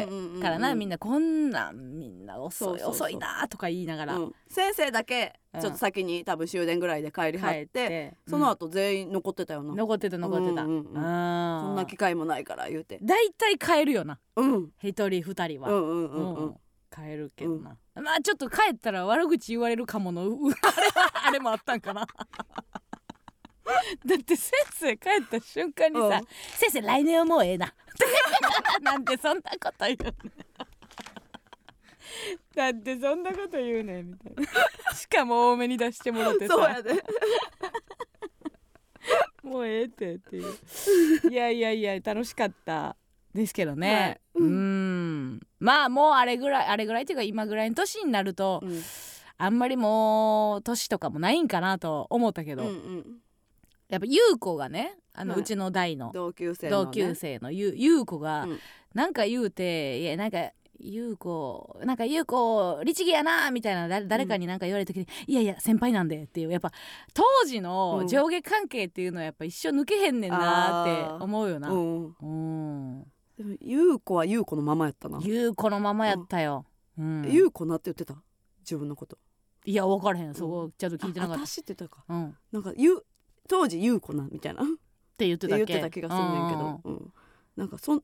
からな、みんなこんなんみんな遅い遅いなとか言いながら、うん、先生だけうん。ちょっと先に多分終電ぐらいで帰りはって、その後全員残ってたよな、残ってた残ってた、うんうんうんそん。な機会もないから言うて。だいたい帰るよな。うん。一人二人は、うんうんうんうん。うん。帰るけどな、まあちょっと帰ったら悪口言われるかものあれもあったんかな だって先生帰った瞬間にさうん「先生来年はもうええな」なんてそんなこと言うねんだってそんなこと言うねんみたいな。しかも多めに出してもらってさ。そうやで。もうええってっていう。いやいやいや楽しかった。ですけどね、はい。うん。まあもうあれぐらいあれぐらいっていうか今ぐらいの年になると、うん。あんまりもう年とかもないんかなと思ったけど、うんうんやっぱ優子がねあの、はい。うちの代の同級生の、ね、同級生のゆ優子が、うん。なんか言うていやなんか優子なんか優子律儀やなみたいなだ誰かになんか言われた時に、いやいや先輩なんでっていうやっぱ当時の上下関係っていうのはやっぱ一生抜けへんねんなって思うよな。うん。優子は優子のままやったな。優子のままやったよ。うん。優子なって言ってた？自分のこと。いや分からへん。そこちゃんと聞いてなかっあ私って言ってたか。た。うん、っなんかゆ当時優子なみたいな。って言ってた言ってた気がするねんけど、うん、なんかそん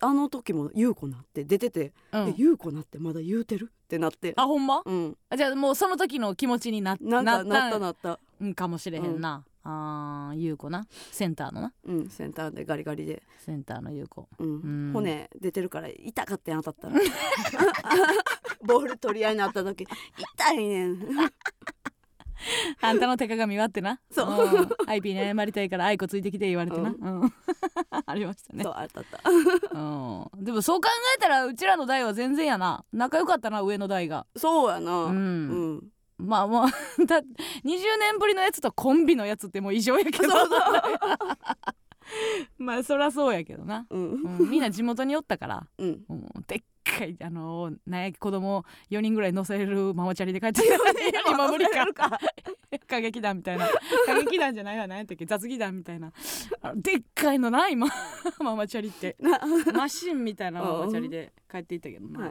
あの時も優子なって出てて、うん、え優子なってまだ言うてる？ってなって。あほんま？うん。あじゃあもうその時の気持ちにななんかなったななった。うんかもしれへんな、あー優子な？センターのな？うんセンターでガリガリで、センターの優子。うん。うん。骨出てるから痛かってん当たったら。ボール取り合いになった時痛いねん あんたの手鏡割ってな。そう。ん。アイピーに謝りたいからアイコついてきて言われてな、ううん。ありましたね。そう当たった。うん、でもそう考えたらうちらの代は全然やな。仲良かったな上の代が。そうやな。ううん。ん、まあまあだ20年ぶりのやつとコンビのやつってもう異常やけど。そうそう。まあそりゃそうやけどな、うん。うん、みんな地元におったから。うん。もうでっあのなんや子供4人ぐらい乗せるママチャリで帰ってきた 今無理か。歌劇団みたいな。歌劇団じゃないわ何やったっけ雑技団みたいな。でっかいのな今 ママチャリって。マシンみたいなママチャリで帰っていったけどな、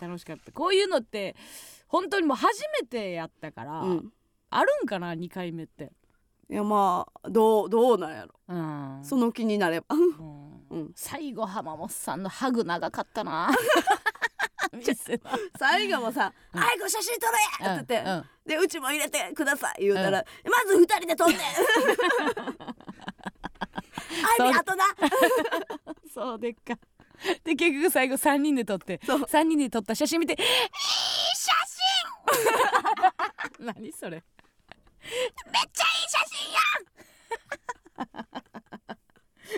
楽しかった。こういうのって本当にもう初めてやったから、うん。あるんかな2回目って。いやまあどうどうなんやろ。うん。その気になれば。うんうん。最後浜本さんのハグ長かったな。最後もさ「うんあいこ写真撮れ!」って言って、うんうん。でうちも入れてください言うたら、まず二人で撮んねん あいみあとな そうでっか。で結局最後3人で撮ってそう。3人で撮った写真見て「いい写真!」何それめっちゃいい写真やん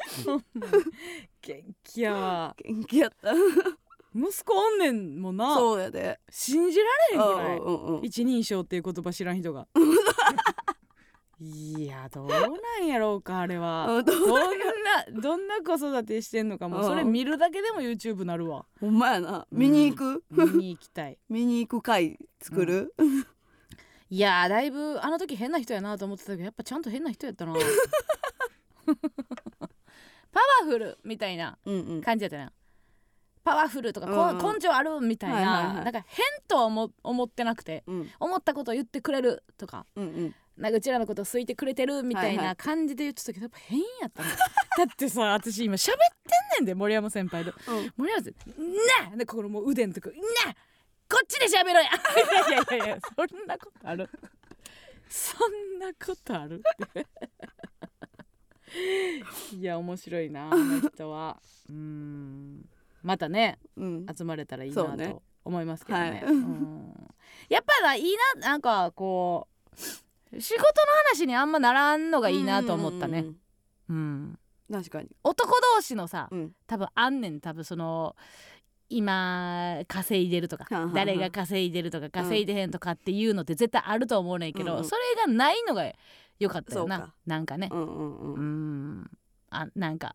元気やわ。元気やった。息子おんねんもんな。そうやで。信じられへんぐらい？うんうんうん一人称っていう言葉知らん人が。いやどうなんやろうかあれは。うんどんなどんな子育てしてんのかも。うそれ見るだけでも YouTube なるわ。ほんまやな。見に行く、見に行きたい。見に行く会作る、いやーだいぶあの時変な人やなと思ってたけどやっぱちゃんと変な人やったなパワフルみたいなうんうん。感じやったな。パワフルとか、こうんうん。根性あるみたいな、はいはいはい。なんか変とは思思ってなくてうん。思ったことを言ってくれるとかうんうん。なんかうちらのことを好いてくれてるみたいはいはない。感じで言ってたけど、やっぱ変やったな だってさ私今喋ってんねんで森山先輩と。うん。森山先輩なあ!でここのもう腕のとこなあこっちで喋ろうや!いやいやいやいやそんなことある。そんなことあるいや面白いな あの人は。うん。またねうん。集まれたらいいなと思いますけどね。はい。うん。やっぱないいななんかこう仕事の話にあんまならんのがいいなと思ったね。うんうん確かに。男同士のさうん。多分あんねん多分その今稼いでるとか誰が稼いでるとか稼いでへんとかっていうのって絶対あると思うねんけど、うんうん。それがないのがよかったよな。なんかね。うんうんううん。んあなんか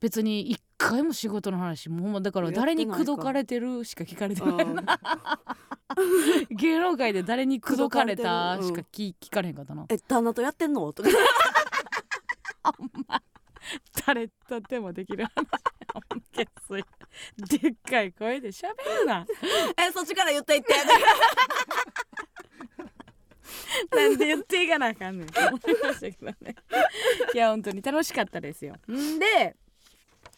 別に一回も仕事の話もうだから誰に口説かれてるしか聞かれてない、うん。芸能界で誰に口説かれた口説かれてるう。んしか聞聞かれへんかったなえ旦那とやってんの？とか。誰とでもできる話。でっかい声で喋るな。えそっちから言っていって なんで言っていかなあかんねん。って思いましたけどね。いや本当に楽しかったですよ。んで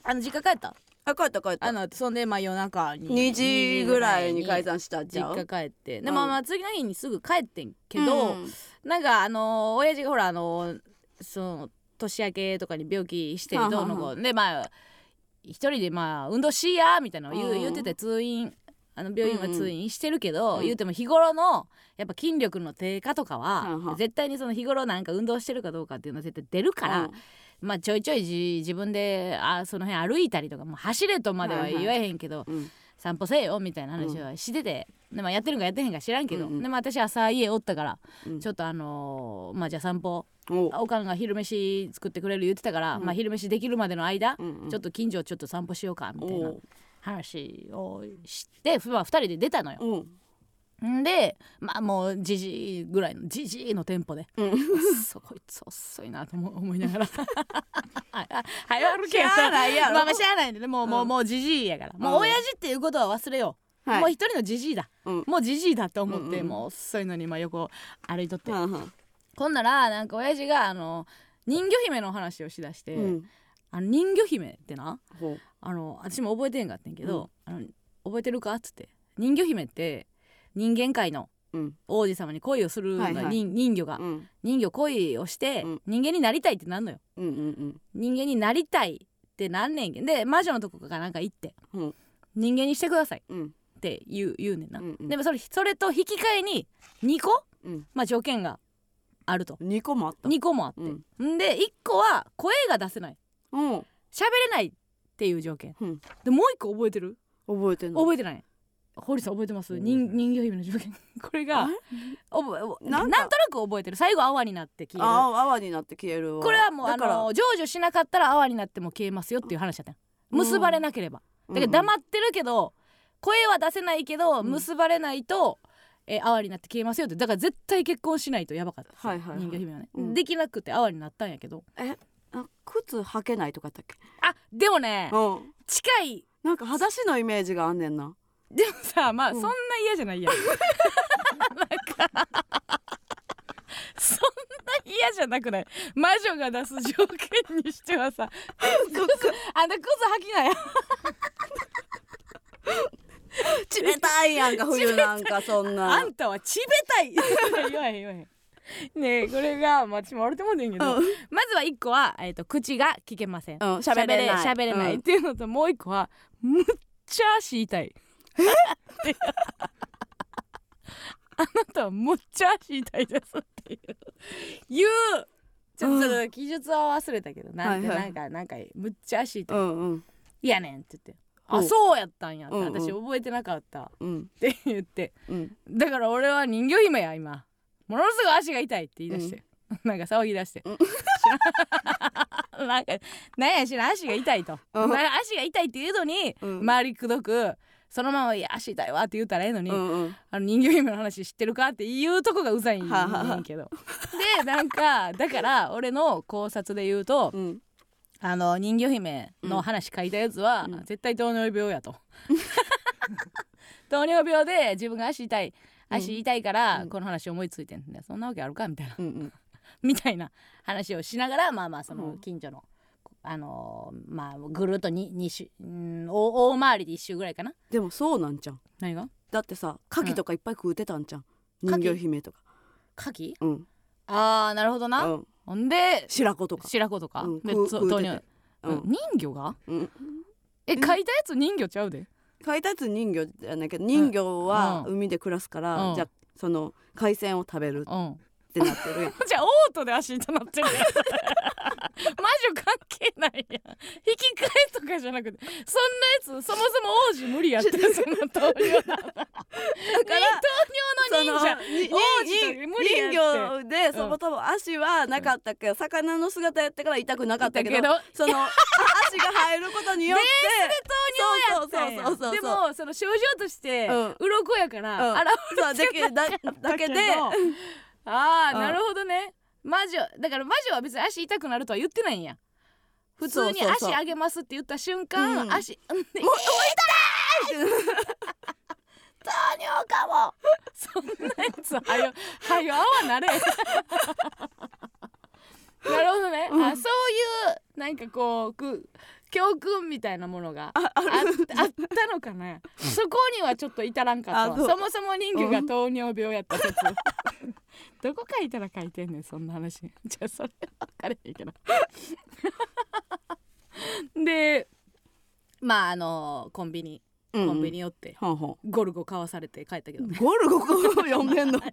あの実家帰った？あ帰った帰った。あのそんでまあ夜中に。2時ぐらいに解散散したんちゃう？実家帰って。でうん。まあまあ次の日にすぐ帰ってんけど、うん。なんかあの親父がほらあのその年明けとかに病気してどうのこうでまあ一人でまあ運動しいやみたいなのを言う,、うん。言ってて通院あの病院は通院してるけど、うん。言うても日頃のやっぱ筋力の低下とかは、はあはあ絶対にその日頃なんか運動してるかどうかっていうのは絶対出るから、まあちょいちょいじ自分であその辺歩いたりとかもう走れとまでは言わへんけど、うん。散歩せえよみたいな話はしてて、でまあ、やってるんかやってへんか知らんけど、うんうん。でまあ、私朝家おったから、うん。ちょっとあのーまあじゃあ散歩おおかんが昼飯作ってくれる言ってたから、うん。まあ昼飯できるまでの間、うんうん。ちょっと近所ちょっと散歩しようかみたいな話をして、まあ、2人で出たのよ。うん。んでまあもうじじいぐらいのじじいのテンポでうん。遅こいつ遅いなと思思いながら。はいあはい歩けよしゃあないやろ。まあまあしゃあないんでねもう、もううん。もうじじいやから。もううん。親父っていうことは忘れよう、はい。もう一人のじじいだ。うん。もうじじいだと思って、うんうん。もう遅いのにまあ横歩いとって、はんはんほんならなんか親父があの人魚姫の話をしだして、うんあの人魚姫ってなあの私も覚えてへんかってんけど、あの覚えてるかっつって。人魚姫って人間界のうん。王子様に恋をするの、はいはい。人人魚が、うん。人魚恋をして、うん。人間になりたいってなんのよ。うんうん人間になりたいってなんねんけんで魔女のとこかなんか行って、う。ん人間にしてくださいうん。って言う言うねんな、うんうん。でもそれそれと引き換えに2個、うん。まあ、条件があると。2個もあった。2個もあって、うん。んで1個は声が出せないうん。喋れないっていう条件、うん。でもう1個覚えてる？覚えてんの？覚えてない。堀さん覚えてます？人人魚姫の条件。これがあれ？覚え覚えなんんとなく覚えてる。最後泡になって消える。ああ泡になって消えるわ。これはもうあだからの成就しなかったら泡になっても消えますよっていう話だったよ結ばれなければ、だから黙ってるけど声は出せないけど、うん。結ばれないと、えー泡になって消えますよって。だから絶対結婚しないとやばかった。はいはいはい。人魚姫はね、うん。できなくて泡になったんやけどあ靴履けないとかだっけ？あでもねうん。近い。なんか裸足のイメージがあんねんな。でもさまあ、うん。そんな嫌じゃないやん。なんかそんな嫌じゃなくない？魔女が出す条件にしてはさ。靴あんた靴履きなや冷 たいやんか冬なんかそんあなんたはちべたい。言わへん言わへん ねえこれがまあ私も笑ってもんねんけど、うん。まずは一個は、えー、と口が聞けません。うん喋れない。喋れない。うん。っていうのともう一個はむっちゃ足痛い。あなたはむっちゃ足痛いですっていう。言う。ちょっとう記述は忘れたけどなんてはいはい。なんかなんかむっちゃ足痛い。うんうん。いやねんって言って。あうん。そうやったんやってうんうん私覚えてなかった。っうん。て言って。うん。だから俺は人魚姫や今ものすごい足が痛いって言い出して、なんか騒ぎ出して、うん。なんかなんや知らん足が痛いと、うん。足が痛いって言うのに、うん。周りくどくそのまま「いや足痛いわ」って言ったらええのに、うんうん。あの人魚姫の話知ってるかって言うとこがうざいんはあはあ。ねんけどでなんかだから俺の考察で言うと、うん。あの人魚姫の話書いたやつは、うん。絶対糖尿病やと。糖尿病で自分が足痛い足痛いからうん。この話思いついてんねそんなわけあるか？みたいな。うんうん。みたいな話をしながらまあまあそのうん。近所の、あのーまあぐるっと 2, 二周うん大大回りで1周ぐらいかな。でもそうなんじゃん。何が？だってさ牡蠣とかいっぱい食うてたんじゃん。牡蠣人魚姫とか。牡蠣？うん。あーなるほどな、うん。ほんで白子とか。白子とか、うん。で食う食うてて。そ糖尿うん。人魚が？うん。え書いたやつ人魚ちゃうで書いたやつ人魚じゃないけど人魚はうん。海で暮らすから、うん。じゃあその海鮮を食べるっうん。てなってるやん。じゃあオートで足痛なってるやん。魔女関係ないやん。引き換えとかじゃなくてそんなやつそもそも王子無理やって そんな糖尿だからだ糖尿の忍者に王子と無理やって。人魚でその多分足はなかったけど、魚の姿やったから痛くなかったけどそのあ足が入ることによって糖尿やったんや。そうそうそうそうでもその症状としてうん。鱗やから、うん。あらそうだけだだけで。ああ、うん。なるほどね。魔女だから魔女は別に足痛くなるとは言ってないんや。普通にそうそうそう。足上げますって言った瞬間、うん。足うん。痛い糖尿 かも。そんなやつはよはよ泡なれ。なるほどね、あそういうなんかこうく教訓みたいなものがああったのかな？そこにはちょっと至らんかったそもそも人魚が糖尿病やった説、どこ書いたら書いてんねんそんな話。じゃあそれは分かれへんけど。でまああのコンビニ。うんコンビニ寄って、ほんほんゴルゴ買わされて帰ったけど。ねゴルゴ呼んでんの？ゴ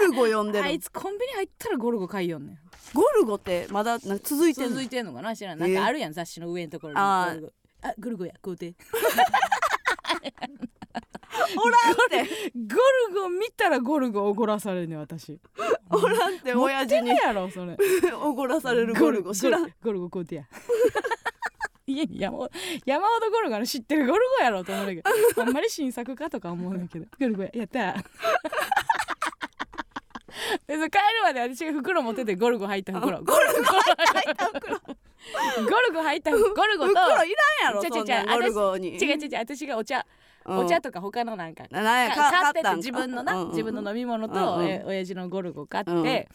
ルゴ呼んでるあいつコンビニ入ったらゴルゴ買いよんねん。ゴルゴってまだ続いてんの？続いてんのかな？知らん。なんかあるやん、雑誌の上のところに。あー。ゴルゴ。や買うて。おらんって。ゴルゴ見たらゴルゴおごらされるねん私。おらんって親父に。やろそれ。おごらされるゴルゴ。知らん。ゴルゴ買うてや家に山ほ山ほどゴルゴある知ってるゴルゴやろと思うんだけど。ほんまに新作かとか思うんだけど。ゴルゴややった。でそれ帰るまで私が袋持っててゴルゴ入った袋。ゴルゴ。入った袋。ゴルゴ入ったゴルゴと。袋いらんやろそんなゴルゴに。違う違う違う私がお茶、うん。お茶とか他のなんか買ってて自分のな、自分の飲み物と、親父のゴルゴ買って、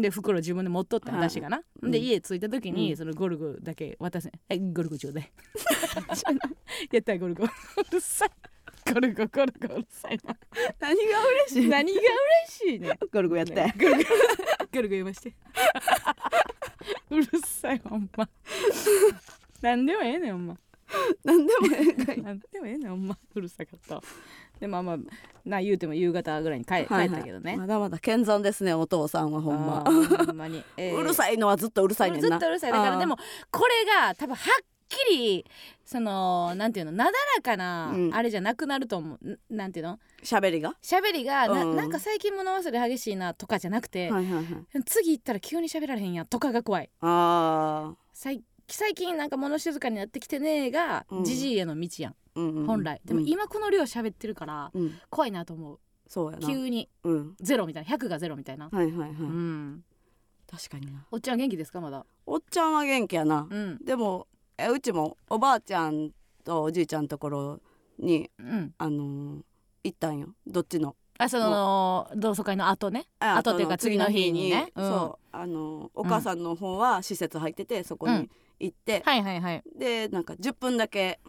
で袋自分で持っとったんはい。私がな、うん。で家着いた時に、うん。そのゴルゴだけ渡す。ね「はいゴルゴちょうだい」やったゴルゴ。うるさい。ゴルゴゴルゴうるさいな。何が嬉しい？何が嬉しいね。ゴルゴやって。ゴルゴ。ゴルゴ言いまして。うるさいほんま。何でもええねんほんま。何でもええかい。なんでもええねんほんま。うるさかったわでまあまあな言うても夕方ぐらいに帰,、帰ったけどね。まだまだ健在ですねお父さんはほんまほんまに、えー。うるさいのはずっとうるさいねんな。ずっとうるさい。だからでもこれが多分はっきりそのなんていうのなだらかなうん。あれじゃなくなると思う、んなんていうの？喋りが？喋りがな,、うん。なんか最近物忘れ激しいなとかじゃなくて、次行ったら急に喋られへんやとかが怖い。あ最最近なんか物静かになってきてねーがうん。じじいへの道やん本来。でもうん。今この量喋ってるからうん。怖いなと思う。そうやな。急に。うん。ゼロみたいな。100がゼロみたいな、はいはいはい。うん。確かにな。おっちゃん元気ですかまだ？おっちゃんは元気やな。うん。でもえうちもおばあちゃんとおじいちゃんのところにうん。あのー行ったんよ。どっちの？あその同窓会の後ね。あ後っていうか次の日にね。うん。そう。あのーお母さんの方は施設入っててそこに行って、はいはいはい。でなんか10分だけ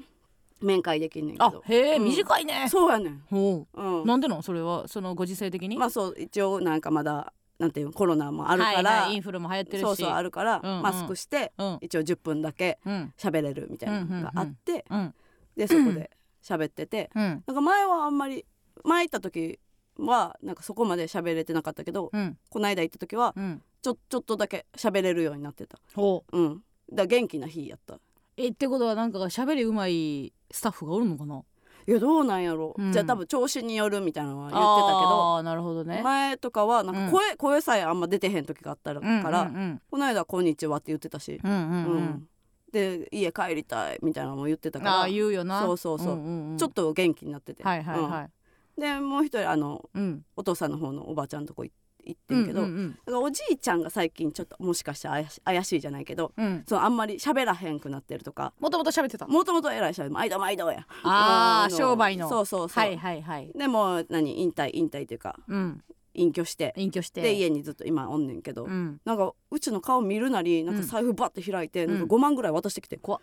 面会できんねんけど。あへえ、うん。短いね。そうやねん、ほう。ん。うなんでのそれはそのご時世的に？まあそう一応なんかまだなんていうのコロナもあるから、はいはい、インフルも流行ってるし。そうそうあるから、うんうん。マスクしてうん。一応10分だけうん。喋れるみたいなのがあって、うんでそこで喋っててうん。なんか前はあんまり前行った時はなんかそこまで喋れてなかったけどうん。この間行った時はうん。ちょちょっとだけ喋れるようになってた。ほう。うん。だ元気な日やった。えってことはなんか喋りうまいスタッフがおるのかな？いやどうなんやろ、うん。じゃあ多分調子によるみたいなのは言ってたけど。あーなるほどね。前とかはなんか声,、声さえあんま出てへん時があったから、うんうんこの間「こんにちは」って言ってたし、うんうんうん。ううん。んで家帰りたいみたいなのも言ってたから。ああ言うよな。そうそうそう、んんん。ちょっと元気になってて、はいはいはい。うん。でもう一人あのうん。お父さんの方のおばあちゃんのとこ行行ってんけど、うんうんだからおじいちゃんが最近ちょっともしかしたら怪し怪しいじゃないけどうん。うんそうあんまり喋らへんくなってるとか。もともと喋ってたもともと偉い人は毎度毎度や。ああうん商売の。そうそうそう、はいはいはい。でも何引退引退というかうん。隠居して。隠居して。で家にずっと今おんねんけど、うん。なんかうちの顔見るなりなんか財布バッて開いて、ん。なんか5万ぐらい渡してきて、怖っ。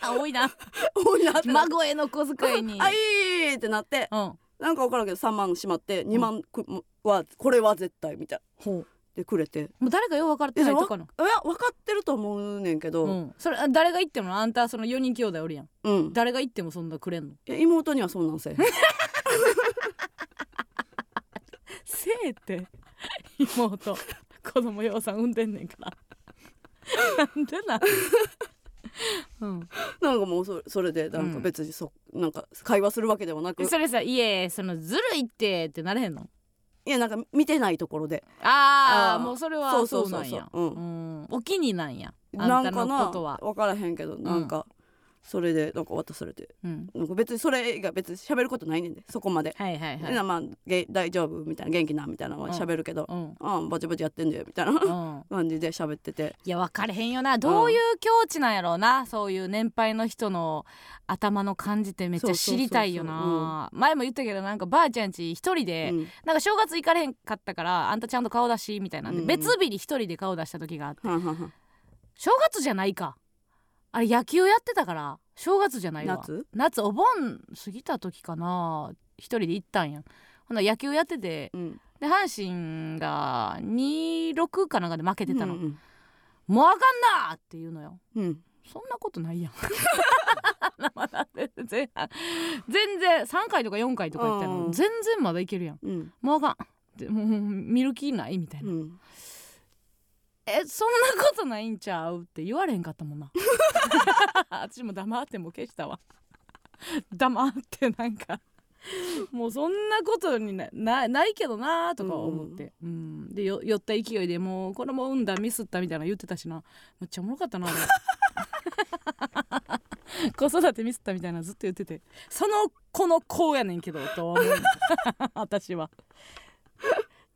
あ多 いな。多いな孫への小遣いに。あいいってなって。うん。なんか分からんけど3万しまって2万くはこれは絶対みたいな。でくれて。もう誰かよう分かってないとかの？いや分かってると思うねんけど、うん。うんそれあ誰が言ってもあんたその4人兄弟おるやん。誰が言ってもそんなくれんの？いや妹にはそんなんせえせえって。妹。子供ようさん産んでんねんから。なんでな？んうん。なんかもうそそれでなんか別にそ、なんか会話するわけでもなく。それさいえそのずるいってってなれへんの？いやなんか見てないところで。ああもうそれはそうそそううそう。そうなんや。うん。うん。お気になんや。あなんかなことは。分からへんけどなんか、それでなんか渡されてうん。なんか別にそれが別に喋ることないねんでそこまで、はいはいはい。でまあげ大丈夫みたいな元気なみたいなのは喋るけど、うん。うん、ぼちぼちやってんだよみたいな。うん。感じで喋ってて。いや分かれへんよな。どういう境地なんやろうな、そういう年配の人の頭の感じってめっちゃ知りたいよな。前も言ったけどなんかばあちゃんち一人で、うん。なんか正月行かれへんかったからあんたちゃんと顔出しみたいなんで、うん。別日に一人で顔出した時があって。はんはんはん。正月じゃないかあれ野球やってたから正月じゃないわ。夏？夏お盆過ぎた時かな。一人で行ったんや。ほな野球やっててうん。で阪神が2-6かなんかで負けてたの、うんもうあかんなって言うのよ。うん。うんそんなことないやん。まだ全然全然3回とか4回とか言ったの。うん。全然まだいけるやん。うん。もうあかん。でもう見る気ないみたいな、うんえそんなことないんちゃうって言われへんかったもんな。私も黙っても消したわ。黙ってなんかもうそんなことにななないけどなとか思って、うん。でよ酔った勢いでもうこれも産んだミスったみたいなの言ってたしな。めっちゃおもろかったなあれ。子育てミスったみたいなのずっと言ってて。その子の子やねんけどとは思う。私は。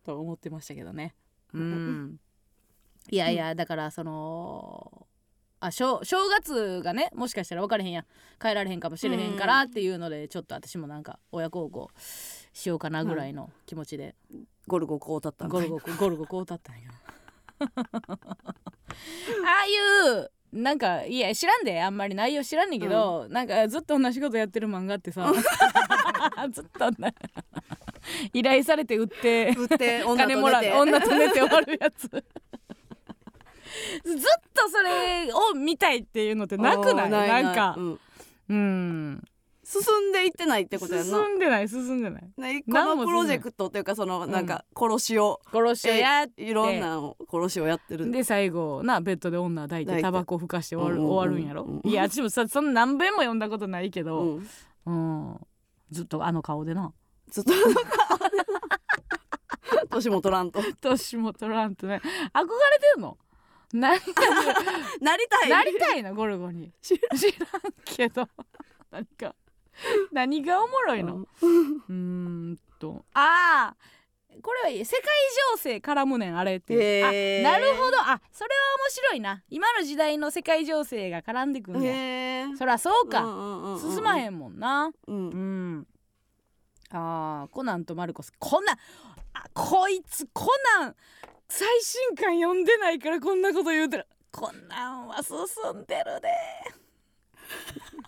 と思ってましたけどね。うんいやいやだからそのあ正正月がねもしかしたら分かれへんやん。帰られへんかもしれへんからっていうのでちょっと私もなんか親孝行しようかなぐらいの気持ちで。ゴルゴこうだったんゴルゴゴルゴこうたったんや。ああいうなんかいや知らんであんまり内容知らんねんけど、なんかずっと同じことやってる漫画ってさ ずっとな依頼されて売って売って女金もらうと寝て女と寝て終わるやつ ずっとそれを見たいっていうのってなくない？うんなんか。うん。うん。進んでいってないってことやんな。進んでない進んでない。ねこのプロジェクトというかそのなんか殺しを、殺しをやっいろんなの殺しをやってる。で最後なベッドで女抱いててタバコふかして終わる,、うんうんうん終わるんやろ、うん。いや私もさそんな何遍も読んだことないけうど、ん、うん。ずっとあの顔でな。ずっと 年も取らんと。年も取らんとね。憧れてんの？何かなりたい。なりたいのゴルゴに。知知らんけど。何か何がおもろいの、うーんと。ああこれは世界情勢絡むねんあれって。いう、へー。あなるほど。あそれは面白いな。今の時代の世界情勢が絡んでくんねん。へえそらそうか、か進まへんもんな。うん。うん。あーコナンとマルコス。コナンあこいつコナン最新刊読んでないからこんなこと言うてる。コナンは進んでるで。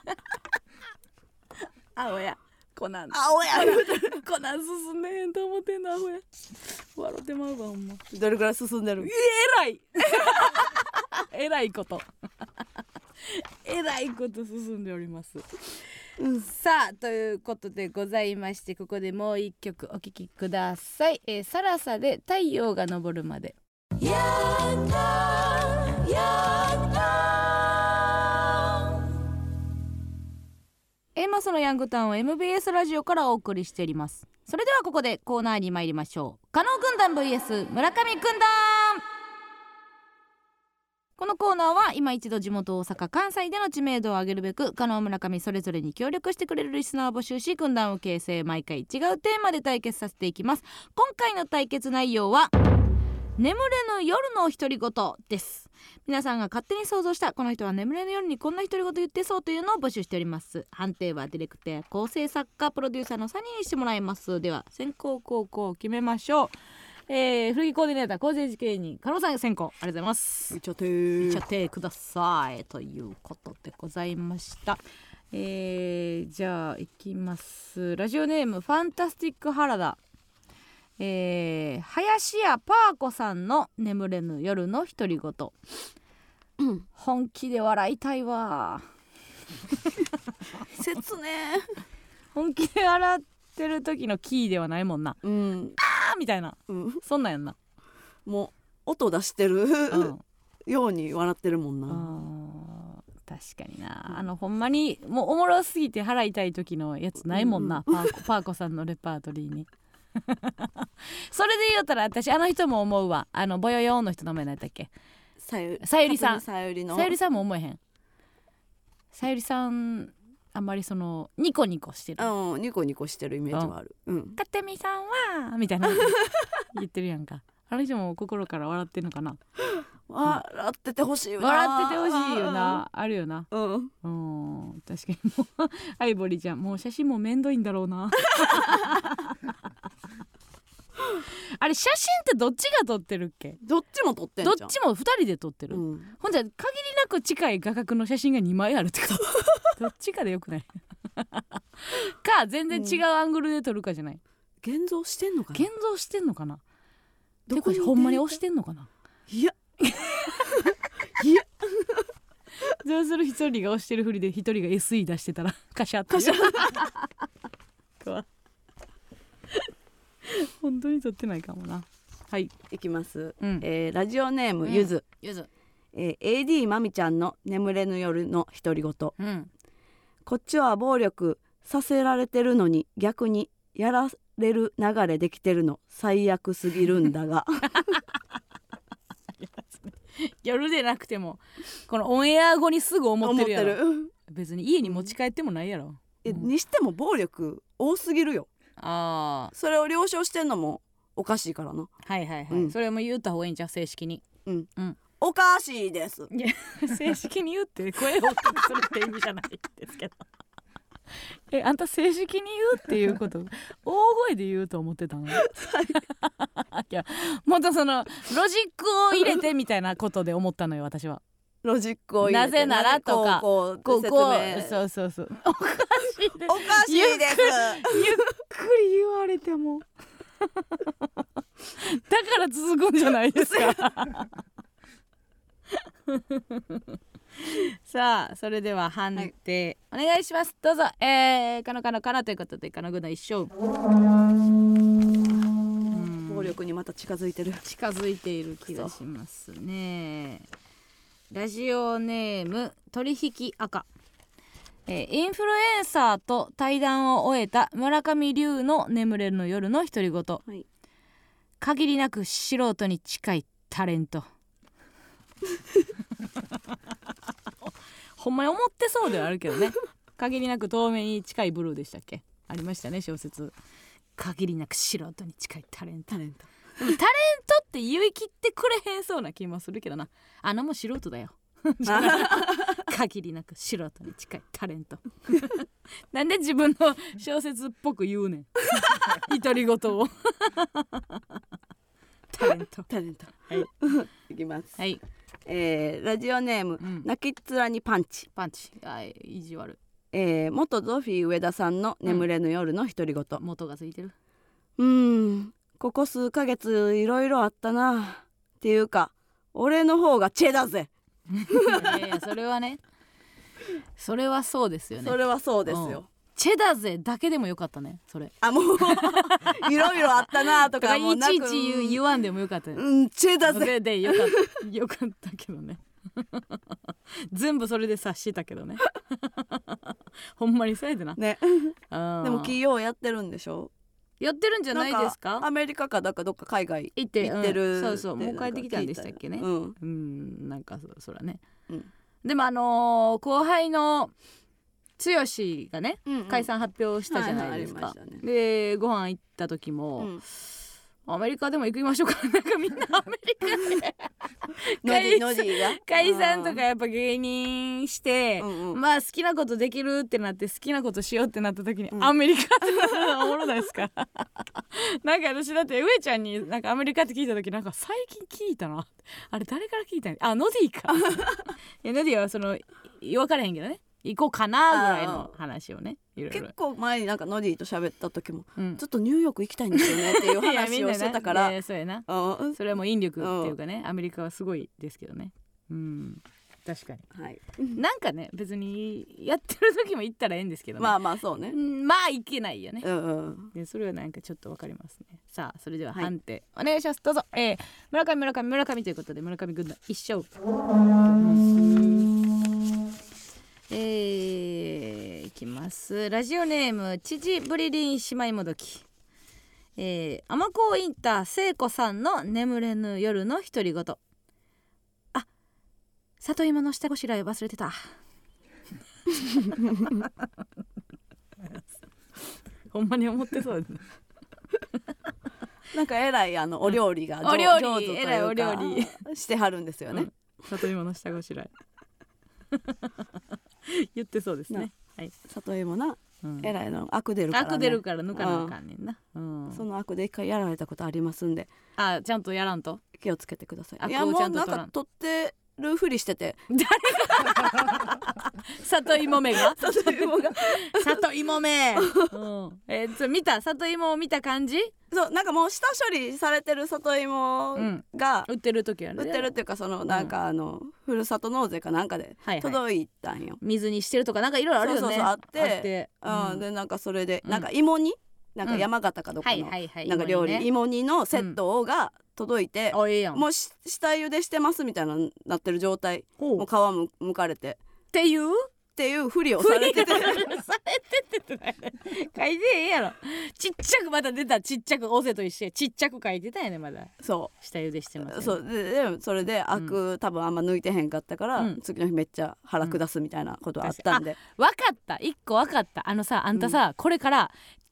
青や。コナン。青や。コナン。進んでへんと思ってんのアホや。笑ってまうわほんま。どれぐらい進んでる？えらい。えらいこと。えらいこと進んでおりますうん。さあということでございましてここでもう一曲お聴きください、えー、サラサで太陽が昇るまで。エーマスのヤングタウンを MBS ラジオからお送りしております。それではここでコーナーに参りましょう。加納軍団 VS 村上軍団このコーナーは今一度地元大阪関西での知名度を上げるべく加納村上それぞれに協力してくれるリスナーを募集し軍団を形成毎回違うテーマで対決させていきます。今回の対決内容は眠れぬ夜の独り言です。皆さんが勝手に想像したこの人は眠れぬ夜にこんな独り言言ってそうというのを募集しております。判定はディレクター構成作家プロデューサーの3人にしてもらいます。では先行後攻を決めましょう。えー、古着コーディネーター構成時芸人加納さん先行ありがとうございますいっちゃっていっちゃってください。ということでございました。えー、じゃあいきます。ラジオネームファンタスティック原田。えー、林家パー子さんの眠れぬ夜の独り言、うん本気で笑いたいわ。切ね。本気で笑ってる時のキーではないもんな。うんみたいな。うん。そんなんやんな、もう音出してるうん、ように笑ってるもんな、確かにな。あのほんまにもうおもろすぎて払いたい時のやつないもんな、パーコパーコさんのレパートリーに。それで言うたら私あの人も思うわ。あのボヨヨンの人の名前何やったっけ？さゆさゆりさん。さゆりの。さゆりさんも思えへん。さゆりさんあんまりそのニコニコしてる。うんニコニコしてるイメージはある。うん。かてみさんはみたいな。言ってるやんかあの人も心から笑ってんのかな。笑っててほしいよな笑っててほしいよな。あるよな。うん。うん。確かにもうアイボリーちゃんもう写真もめんどいんだろうな あれ写真ってどっちが撮ってるっけ？どっちも撮ってんじゃん。どっちも2人で撮ってる、うん。ほんじゃ限りなく近い画角の写真が2枚あるってこと。どっちかでよくない？か全然違うアングルで撮るかじゃない、現像してんのかな？現像してんのかな？どこにほんまに押してんのかな？いや。いや。どうする一人が押してるふりで一人が SE 出してたらカシャッとカシャ怖い 本当に撮ってないかもな。はい。いきます、うん。えーラジオネームうん。ゆず、ゆず。えー AD まみちゃんの眠れぬ夜の独り言。うん。こっちは暴力させられてるのに逆にやられる流れできてるの。最悪すぎるんだが。夜でなくてもこのオンエア後にすぐ思ってるやろ。る。別に家に持ち帰ってもないやろ、えうん。にしても暴力多すぎるよあそれを了承してんのもおかしいからな。あはいはいはい、うん。それも言った方がいいんじゃん正式に。おかしいです。いや正式に言って声を大きくするって意味じゃないですけど。えあんた正式に言うっていうこと？大声で言うと思ってたの？いやもっとそのロジックを入れてみたいなことで思ったのよ私はロジックを入れてなぜならとかこうこう説こうそうそうそう。おかしいです。おかしいです。ゆっくり言われても。だから続くんじゃないですか。さあそれでは判定、お願いします。どうぞ。えー、かのかのかなということでかのぐな一勝うん暴力にまた近づいてる。近づいている気がしますねラジオネーム取引赤。えーインフルエンサーと対談を終えた村上龍の眠れるの夜の独り言、い。限りなく素人に近いタレント。ほんまに思ってそうではあるけどね。限りなく透明に近いブルーでしたっけ？ありましたね小説。限りなく素人に近いタレント。タレントでもタレントって言い切ってくれへんそうな気もするけどな。あのも素人だよ。限りなく素人に近いタレント。なんで自分の小説っぽく言うねん。独り言を。タレント。タレント。はい。いきます、はい。えーラジオネーム、うん。泣きっ面にパンチ、パンチ。はい。意地悪。えー元ゾフィー上田さんの眠れぬ夜の独り言。元がついてる。うーんここ数ヶ月いろいろあったなっていうか俺の方がチェだぜ。いやいやそれはね。それはそうですよね。それはそうですよ、チェダーゼだけでもよかったねそれ。あもう いろいろあったなととかかいちいち言う言わんでもよかったよ。うんチェダーゼででよかった。よかったけどね。全部それで察したけどね。ほんまにそうやでな、ね。うん。でも企業やってるんでしょ？やってるんじゃないですか？アメリカかだかどっか海外行って行ってるうんそうそうもう帰ってきたんでしたっけねうんうんなんかそそらね、うん。でもあのー後輩の剛がねうんうん。解散発表したじゃないですか、はいはいありましたでご飯行った時も、うんアメリカでも行きましょうか。なんかみんなアメリカで。解散とかやっぱ芸人して、うんうん。まあ好きなことできるってなって好きなことしようってなった時に、うん。アメリカっておもろないですか？なんか私だって上ちゃんになんかアメリカって聞いた時なんか最近聞いたな。あれ誰から聞いたんあノディか。いやノディはその分からへんけどね行こうかなぐらいの話をね結構前になんかノディと喋った時もうん。ちょっとニューヨーク行きたいんですよねっていう話を してたから。そうやな。うん。それはもう引力っていうかねアメリカはすごいですけどね。うん。確かに。はい。なんかね別にやってる時も行ったらええんですけどね。まあまあそうね。うんまあいけないよね。うんうん。でそれはなんかちょっとわかりますね。さあそれでははい判定、お願いします。どうぞ、えー、村上村上村上ということで村上軍団一勝えー、いきます。ラジオネームチジブリリン姉妹もどきえー、尼子インター聖子さんの眠れぬ夜の独り言。あ里芋の下ごしらえ忘れてた。ほんまに思ってそう。ですねなんかえらいあのお料理が上お料理えらいお料してはるんですよね。里芋の下ごしらえ 言ってそうですね。はい、里芋なうん。えらいのアク出るからね。アク出るから抜かなあかんねんな、うん。そのアクで一回やられたことありますんで。あちゃんとやらんと。気をつけてください。いやもうなんか取ってるふりしてて。里芋目が。里芋が。里芋目、うん、えー、見た？里芋を見た感じ？そうなんかもう下処理されてる里芋うん。が売ってる時はね売ってるっていうかそのなんかあのふるさと納税かなんかではいはい。届いたんよ。水にしてるとかなんかいろいろあるよね。そうそうそうあってて。うん。でなんかそれでうん。なんか芋煮？なんか山形かどっかはいのはいはい。なんか料理。芋煮ね。芋煮のセットが届いてあええやん。もうし下茹でしてますみたいななってる状態。ほう。もう皮むむかれて。っていう？っていうふりをされてて。されててってない。書いてええやろ。ちっちゃくまた出たちっちゃくオセと一緒や。ちっちゃく書いてたんやねまだ。そ下茹でしてますうそう。ででそれでアク多分あんま抜いてへんかったからうん。次の日めっちゃ腹下すみたいなことあったんで。わかった。一個わかった。あのさあんたさ、これから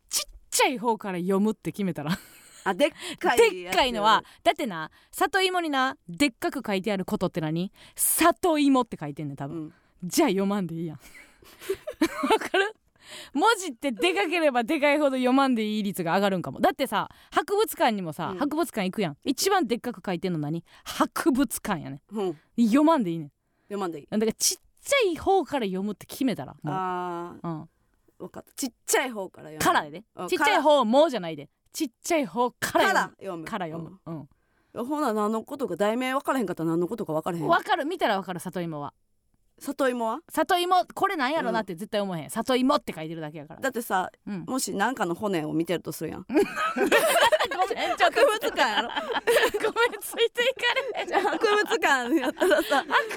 ちっちゃい方から読むって決めたらあでっかいでっかいのはだってな里芋になでっかく書いてあることって何？里芋って書いてんねん多分、うん。じゃあ読まんでいいやん。わかる文字ってでかければでかいほど読まんでいい率が上がるんかも。だってさ博物館にもさ、うん。博物館行くやん。一番でっかく書いてんの何？博物館やねうん。ん読まんでいいねん。読まんでいい。だからちっちゃい方から読むって決めたらもう、あうん、ー分かった。ちっちゃい方から読む。からやで。うんちっちゃい方もうじゃないでちっちゃい方かから読む。から読む、うん。うん。ほな何のことか題名分からへんかったら何のことか分からへん。わかる。見たらわかる里芋は里芋は？里芋？これなんやろなって絶対思えへん。里芋って書いてるだけやから。だってさうん。もし何かの骨を見てるとするやん。ごめん博物館やろ。ごめんついていかれへん。じゃあ博物館やったらさ。博物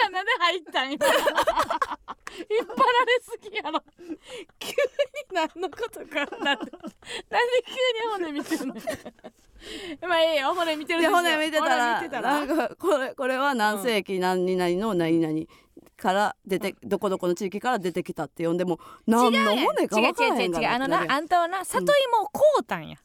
館なんで入ったん今引っ張られすぎやろ。急に何のことかなんで急に骨見てんの？まあええよ。骨見てるででしょ。骨見てたら骨見てたら。なんかこれこれは何世紀何々の何々から出てどこどこの地域から出てきたって呼んでも何の骨か違う違分からう違う違う。あのへんがなあんたはな里芋を買うたんや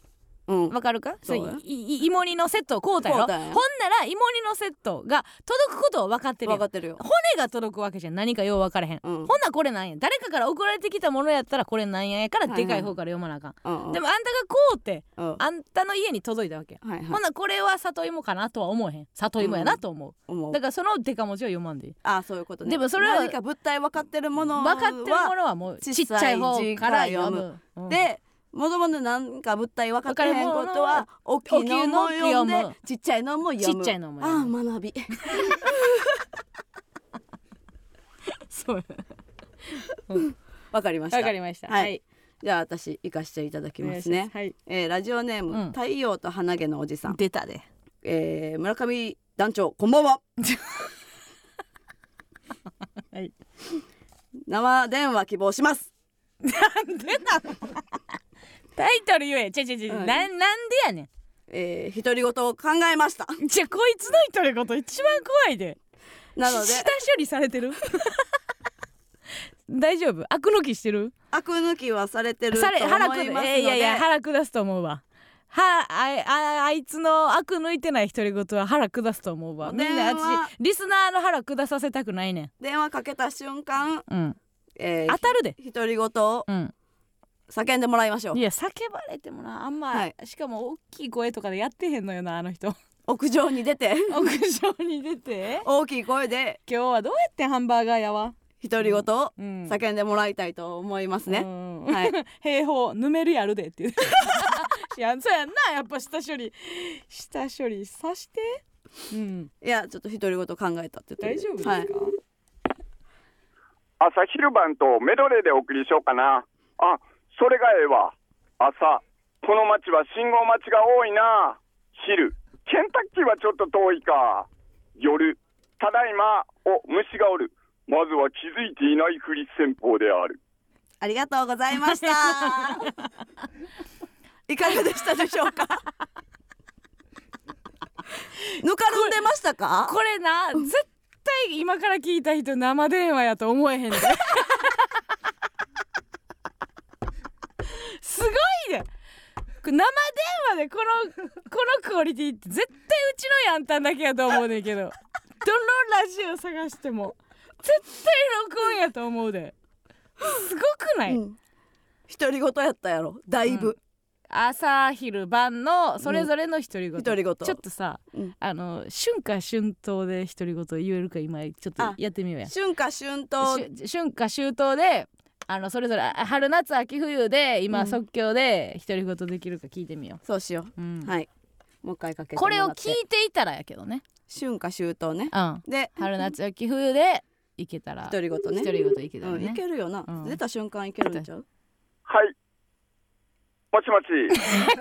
うん。わかるか？そうや。そういい芋煮のセットを買うたやろ？ほん買うたんや。なら芋煮のセットが届くことを分かってるやん。分かってるよ。骨が届くわけじゃん。何かよう分からへん、うん。ほんならこれなんや？誰かから送られてきたものやったらこれなんややからでかい方から読まなあかん、うんうん。でもあんたがこうってうんはあんたの家に届いたわけ、いはい。ほんならこれは里芋かなとは思えへん。里芋やなと思う、思う。だからそのデカ文字は読まんでいい。あそういうことね。でもそれは何か物体分かってるものは分かってるものはもうちっちゃい方字かから読む、うん。でもともとなんか物体分かってへんことは大きいのも読んでちっちゃいのも読む。ちっちゃいのも読む。ああ学び。そう。わかりました。わかりました。はい。はい。じゃあ私行かしていただきますね。はい。えーラジオネーム、うん。太陽と花毛のおじさん、出たで。えー村上団長こんばんは。はい。生電話希望します。出たの？タイトル言え。ちゃちゃちゃ、はい。ななんでやねえー、独り言を考えました。んじゃこいつの言ってること一番怖いで。なので。下処理されてる。大丈夫？悪抜きしてる？悪抜きはされてるとさ思いますので。えーいやいや腹下すと思うわ。はあああいつの悪抜いてない独り言は腹下すと思うわ。みんな私リスナーの腹下させたくないねん。電話かけた瞬間、うん。えー当たるで。独り言をうん叫んでもらいましょう。いや叫ばれてもなあんま、はい。しかも大きい声とかでやってへんのよなあの人。屋上に出て。屋上に出て。大きい声で。今日はどうやってハンバーガーやわ独り言をうん。叫んでもらいたいと思いますね、うん。はい。平方ぬめるやるでって言う。いやそうやんな。やっぱ下処理。下処理さして。うん。いやちょっと独り言考えたって言って大丈夫ですか、はい、朝昼晩とメドレーでお送りしようかな。あ、それがええわ。朝、この町は信号待ちが多いな。昼、ケンタッキーはちょっと遠いか。夜、ただいま、お、虫がおる。まずは気づいていないふり戦法である。ありがとうございました いかがでしたでしょうか？ぬかるんでましたか？これな絶対今から聞いた人生電話やと思えへんですごいでこれ生電話でこのこのクオリティって絶対うちのヤンタンだけやと思うねんけど。どのラジオ探しても。絶対録音やと思うで。すごくない、うん。独り言やったやろ。だいぶ、朝昼晩のそれぞれの独り言、独り言。ちょっとさ、うん。あの春夏春冬で独り言言えるか今ちょっとあやってみようや。春夏春冬。し春夏秋冬であのそれぞれあ春夏秋冬で今、うん。即興で独り言できるか聞いてみよそうしよう、うん。うはい。もう一回かけてこれを聞いていたらやけどね、春夏秋冬ね。うん、で春夏秋冬でいけたら独り言ね。独り言いけたらうん、ねい、けるよな、うん。出た瞬間いけるんちゃう？はい。もしもし。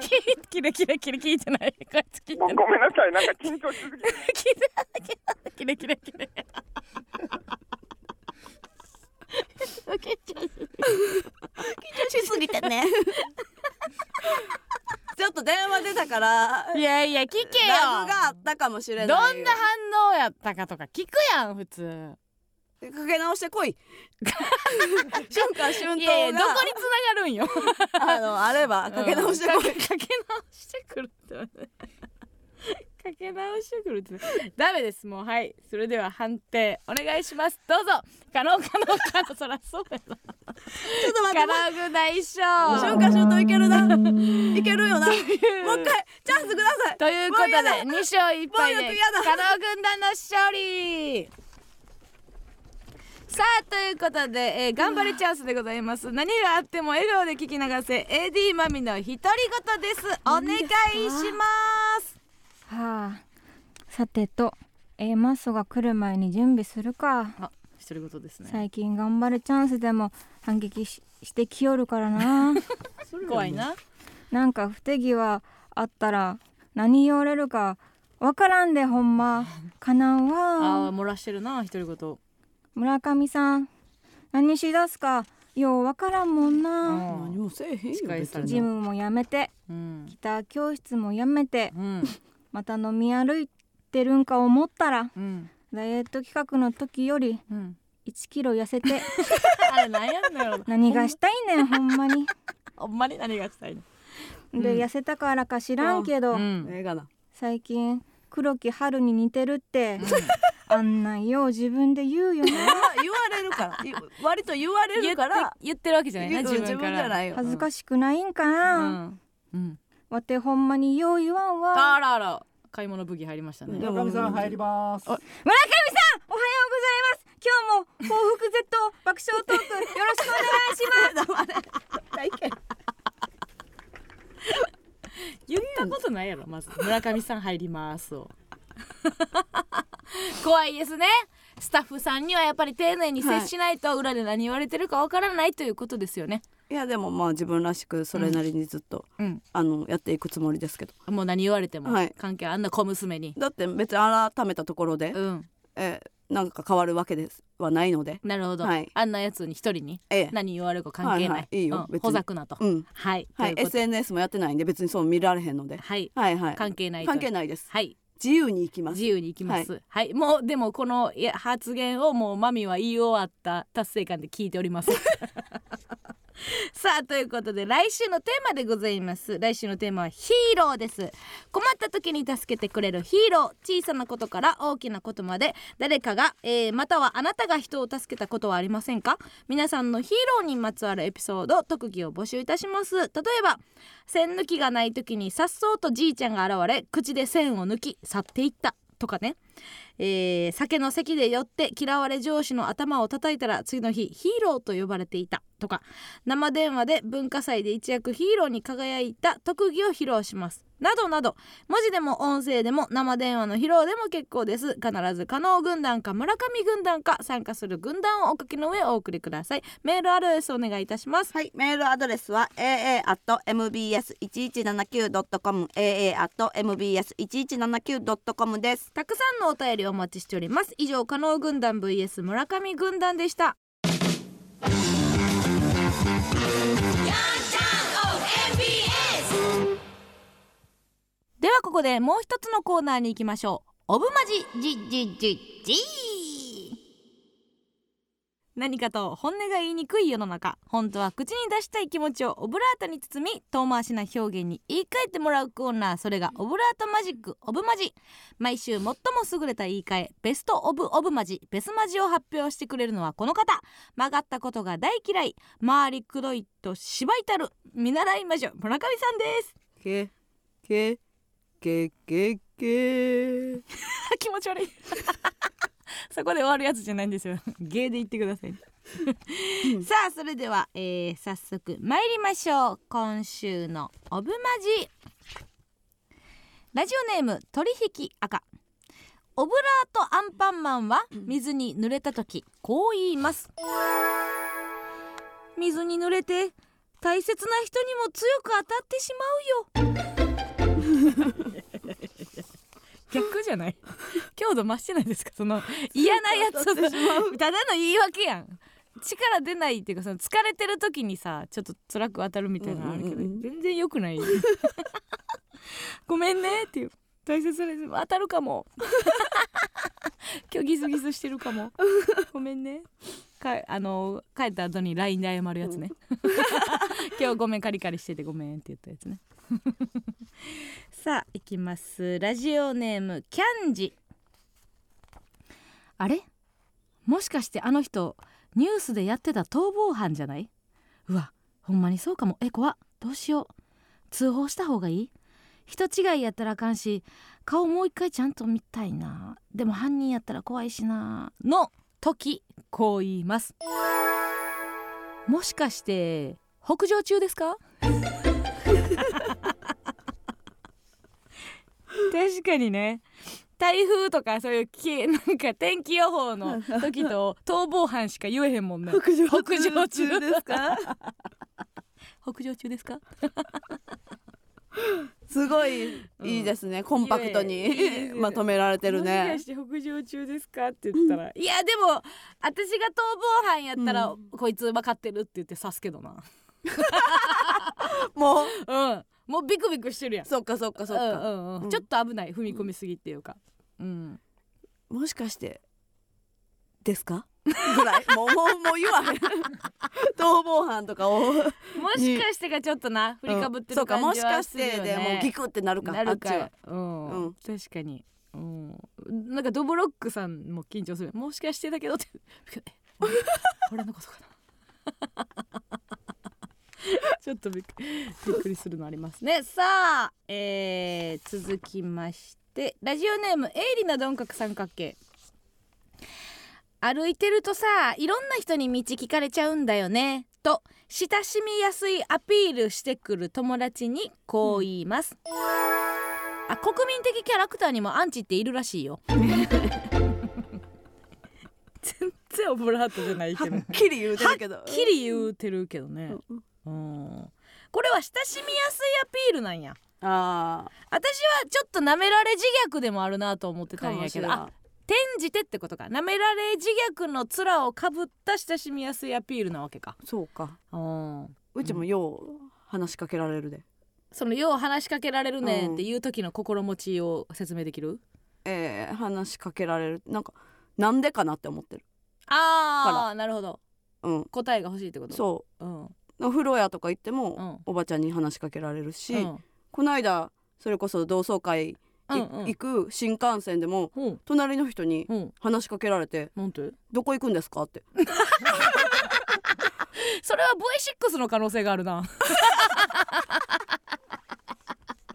キレキレキレ聞いてない。こいつ聞いてもない。うごめんなさい。なんか緊張しすぎて。聞いてない。キレキレキレしすぎてね。ちょっと電話出たからいやいや聞けよ。ラグがあったかもしれないどよんな反応やったかとか聞くやん普通。かけ直してこい。春夏春いやいや冬がどこに繋がるんよ。あのあればかけ直してこい、うんかけ直してくるってかけ直してくるって。ダメです。もうはい。それでは判定お願いします。どうぞ。可能可能可能そらそうやな。ちょっと待って。可能大賞。春夏春冬いけるな。いけるよな。もう一回チャンスください。ということでもうやだ。2勝1敗で可能軍団の勝利。さあということで、えー頑張りチャンスでございます。何があっても笑顔で聞き流せ AD マミの独り言です。お願いしますはあ。さてと A マッソが来る前に準備するか。あ独り言ですね。最近頑張るチャンスでも反撃ししてきよるからな。怖いな。なんか不手際あったら何言われるかわからんでほんま。かなん。あーわ漏らしてるな独り言村上さん何しだすか？ようわからんもんな。何もせえへんよジムもやめて。うん。ギター教室もやめて。うんまた飲み歩いてるんか思ったらうん。ダイエット企画の時よりうん。1キロ痩せて。あれ何やんのやろな何がしたいねんほんまに。ほんまに。何がしたいの？で、うん。痩せたからか知らんけど、最近黒木春に似てるって、あんなんよう自分で言うよね。言われるから。言割と言われるから。言ってるわけじゃないな自分から。じゃないよ。恥ずかしくないんかうな、ん。うんわてほんまによう言わんわ。あらあら。買い物ブギ入りましたね。村上さん入ります。村上さんおはようございます。今日も報復 Z 爆笑トークよろしくお願いします。言ったことないやろまず。村上さん入りますを。怖いですね。スタッフさんにはやっぱり丁寧に接しないと裏で何言われてるかわからないということですよね。いやでもまあ自分らしくそれなりにずっと、うん、あのやっていくつもりですけど。もう何言われてもはい。関係あんな小娘に。だって別に改めたところで、うん、えーなんか変わるわけですはないので。なるほど、はい。あんなやつに一人にええ。何言われるか関係ない。はいはい。いいよ。うん。ほざくなと。うん。はい。はい。SNS もやってないんで別にそう見られへんので。はい。はいはい。関係ないと。関係ないです。はい。自由に行きます。自由に行きます。はい、もうでもこの発言をもうマミは言い終わった達成感で聞いております。さあということで来週のテーマでございます。来週のテーマはヒーローです。困った時に助けてくれるヒーロー。小さなことから大きなことまで。誰かが、えーまたはあなたが人を助けたことはありませんか？皆さんのヒーローにまつわるエピソード特技を募集いたします。例えば線抜きがない時にさっそうとじいちゃんが現れ口で線を抜き去っていった。とかね、えー酒の席で酔って嫌われ上司の頭を叩いたら次の日ヒーローと呼ばれていた。とか生電話で文化祭で一躍ヒーローに輝いた特技を披露します。などなど文字でも音声でも生電話の披露でも結構です。必ず加納軍団か村上軍団か参加する軍団をお書きの上お送りください。メールアドレスお願いいたします。はい、メールアドレスは aa.mbs1179.com aa.mbs1179.com です。たくさんのお便りをお待ちしております。以上加納軍団 vs 村上軍団でしたではここでもう一つのコーナーに行きましょう。オブマジジジジジ何かと本音が言いにくい世の中。本当は口に出したい気持ちをオブラートに包み遠回しな表現に言い換えてもらうコーナー。それがオブラートマジックオブマジ。毎週最も優れた言い換えベストオブオブマジ。ベスマジを発表してくれるのはこの方。曲がったことが大嫌い。回りくどいと芝居たる。見習いましょう。村上さんです。けけ。けけけ気持ち悪い。そこで終わるやつじゃないんですよ。芸で言ってください。さあそれでは、えー早速参りましょう。今週のオブマジ。ラジオネーム取引赤。オブラートアンパンマンは水に濡れた時こう言います。水に濡れて大切な人にも強く当たってしまうよ 逆じゃない？強度増してないですか？その 嫌なやつ。をただの言い訳やん。力出ないっていうかその疲れてる時にさちょっと辛く当たるみたいなのあるけど、うんうんうん全然良くない。ごめんねっていう。大切なやつ。当たるかも。今日ギスギスしてるかも。ごめんね。かあの帰った後に LINE で謝るやつね、今日ごめんカリカリしててごめんって言ったやつねさあ行きます。ラジオネームキャンジ。あれ？もしかしてあの人ニュースでやってた逃亡犯じゃない？うわほんまにそうかも。え怖っ。どうしよう。通報した方がいい？人違いやったらあかんし顔もう一回ちゃんと見たいな。でも犯人やったら怖いしな。の時こう言います。もしかして北上中ですか？確かにね。台風とかそういうき なんか天気予報の時と逃亡犯しか言えへんもんね。北上北上中ですか？北上中ですか？すごいいいですね、コンパクトにまとめられてるね。北上中ですか？って言ったら、いやでも私が逃亡犯やったら、こいつ分かってるって言って刺すけどな。もう。うんもうビクビクしてるやん。そっかそっかそっか、うんうんうん。うん。ちょっと危ない踏み込みすぎっていうか。うん。もしかしてですか？ぐらい。もうもうもう言わへん。逃亡犯とかを。もしかしてがちょっとな振りかぶってるそうかも感じはしかしするよねてでもうギクってなるかなるか。うん、うん。確かに。うん。なんかドブロックさんも緊張する。もしかしてだけどって。俺のことかな？ちょっとびっくりするのありますね。さあ、えー、続きましてラジオネーム鋭利な鈍角三角形歩いてるとさいろんな人に道聞かれちゃうんだよね。と親しみやすいアピールしてくる友達にこう言います、あ国民的キャラクターにもアンチっているらしいよ。然オブラートじゃないはけど。っきり言うてるけど。はっきり言うてるけどね。うんうん。これは親しみやすいアピールなんや。あ私はちょっと舐められ自虐でもあるなと思ってたんやけど。転じてってことか。舐められ自虐の面をかぶった親しみやすいアピールなわけか。そうか。うん。うちもよう話しかけられるで、そのよう話しかけられるねんっていう時の心持ちを説明できる？えー、話しかけられる。なんかなんでかなって思ってる。ああなるほど。うん。答えが欲しいってこと？そう。うんお風呂屋とか行っても、うん。おばちゃんに話しかけられるし、うん。この間それこそ同窓会行く新幹線でもう。ん隣の人にう。ん話しかけられてなんて「どこ行くんですか?」って。それは V6 の可能性があるな。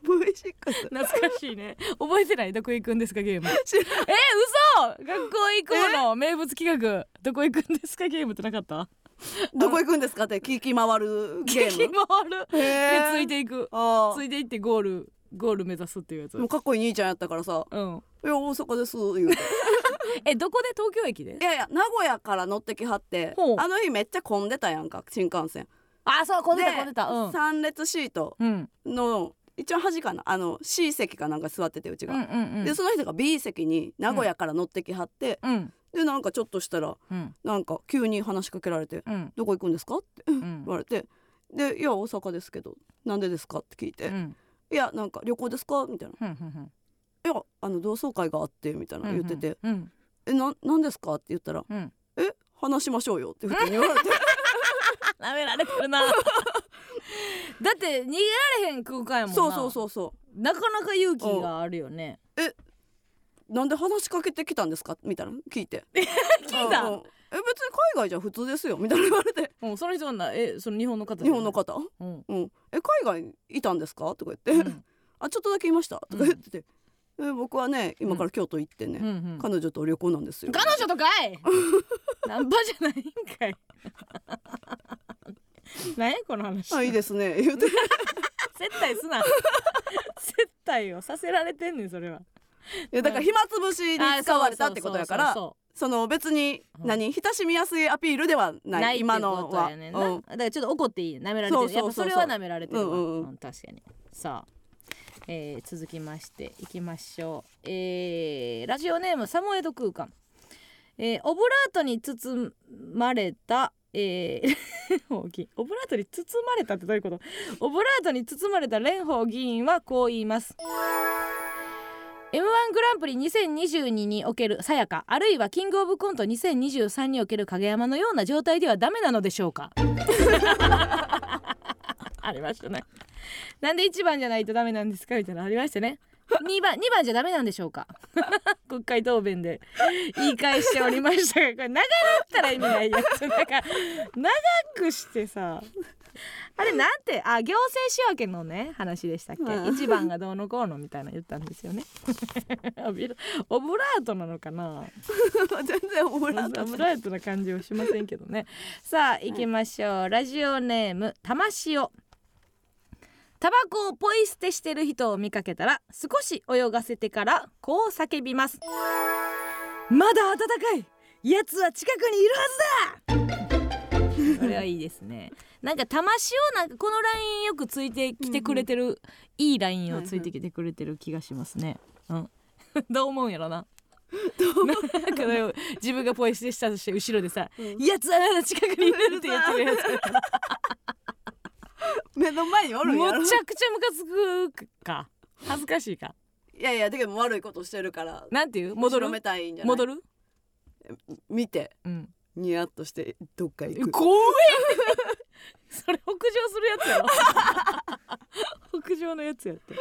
V6 懐かしいね。覚えてない？どこ行くんですか？ゲーム。え嘘！学校行こうの。名物企画。どこ行くんですか？ゲームってなかった？どこ行くんですかって聞き回るゲ激ーム？回る。へでーついていく。あついていってゴールゴール目指すっていうやつ。あもうかっこいい兄ちゃんやったからさうん「いや大阪です」言うて。えどこで東京駅で？いやいや名古屋から乗ってきはってあの日めっちゃ混んでたやんか新幹線。あそう混んでたで混んでた。うん。3列シートうん。の一番端かな？あの C 席かなんか座っててうちが、うんうんうん。でその人が B 席に名古屋から乗ってきはって、うんでなんかちょっとしたらうん。なんか急に話しかけられてうん「どこ行くんですか?」ってうん。言われて「でいや大阪ですけどなんでですか?」って聞いて「うんいやなんか旅行ですか?」みたいな。うんうん「いやあの同窓会があって」みたいな言っててうん「えななんですか?」って言ったらうん「え話しましょうよ」って普通に言われて。舐められてるな。だって逃げられへん空間やもんな。そうそうそうそなかなか勇気があるよね。うなんで話しかけてきたんですか？みたいな。聞いて。聞いた？うんうん。え別に海外じゃ普通ですよみたいな言われて。うんその人はなえその日本の方日本の方？うん。うん、え海外にいたんですか？とか言って、うん。あちょっとだけいました。とか言って。て、え僕はね今から京都行ってね、うん。うん彼女と旅行なんですよ。彼女とかい？ナンパじゃないんかい。何？やこの話。あいいですね。言うて。接待すな。接待をさせられてんねんそれは だから暇つぶしに使われたってことやからそその別にうん。何親しみやすいアピールではない今のことはうんだからちょっと怒っていい舐められてる。やっぱそれは舐められてるわ、うんうん確かに。さあえー続きましていきましょう、えーラジオネームサモエド空間、えーオブラートに包まれたえー オブラートに包まれたってどういうこと？オブラートに包まれた蓮舫議員はこう言います M1 グランプリ2022におけるさやかあるいはキングオブコント2023における影山のような状態ではダメなのでしょうか？ありましたね。なんで1番じゃないとダメなんですか？みたいなありましたね。2番2番じゃダメなんでしょうか？国会答弁で言い返しておりましたがこれ長なったら意味ないやつなんか長くしてさ。あれなんてあ行政仕分けのね話でしたっけ、うん。1番がどうのこうのみたいなの言ったんですよね。オブラートなのかな？全然オブラートオブラートな感じはしませんけどね。さあ行きましょう、ラジオネーム玉塩タバコをポイ捨てしてる人を見かけたら少し泳がせてからこう叫びます。まだ暖かい！やつは近くにいるはずだこれはいいですね。なんか玉塩なんかこのラインよくついてきてくれてる、いいラインをついてきてくれてる気がしますね、うん。どう思うんやろな。なんかね自分がポイ捨てしたとして後ろでさ「やつはまだ近くにいる」って言ってるやつ。目の前におるんやろ。むちゃくちゃムカつくか。恥ずかしいか。いやいやでも悪いことしてるからなんていう？戻る？後ろめたいんじゃない？戻る？見て。うんニヤッとしてどっか行く。怖い それ北上するやつやろ。北上のやつやって。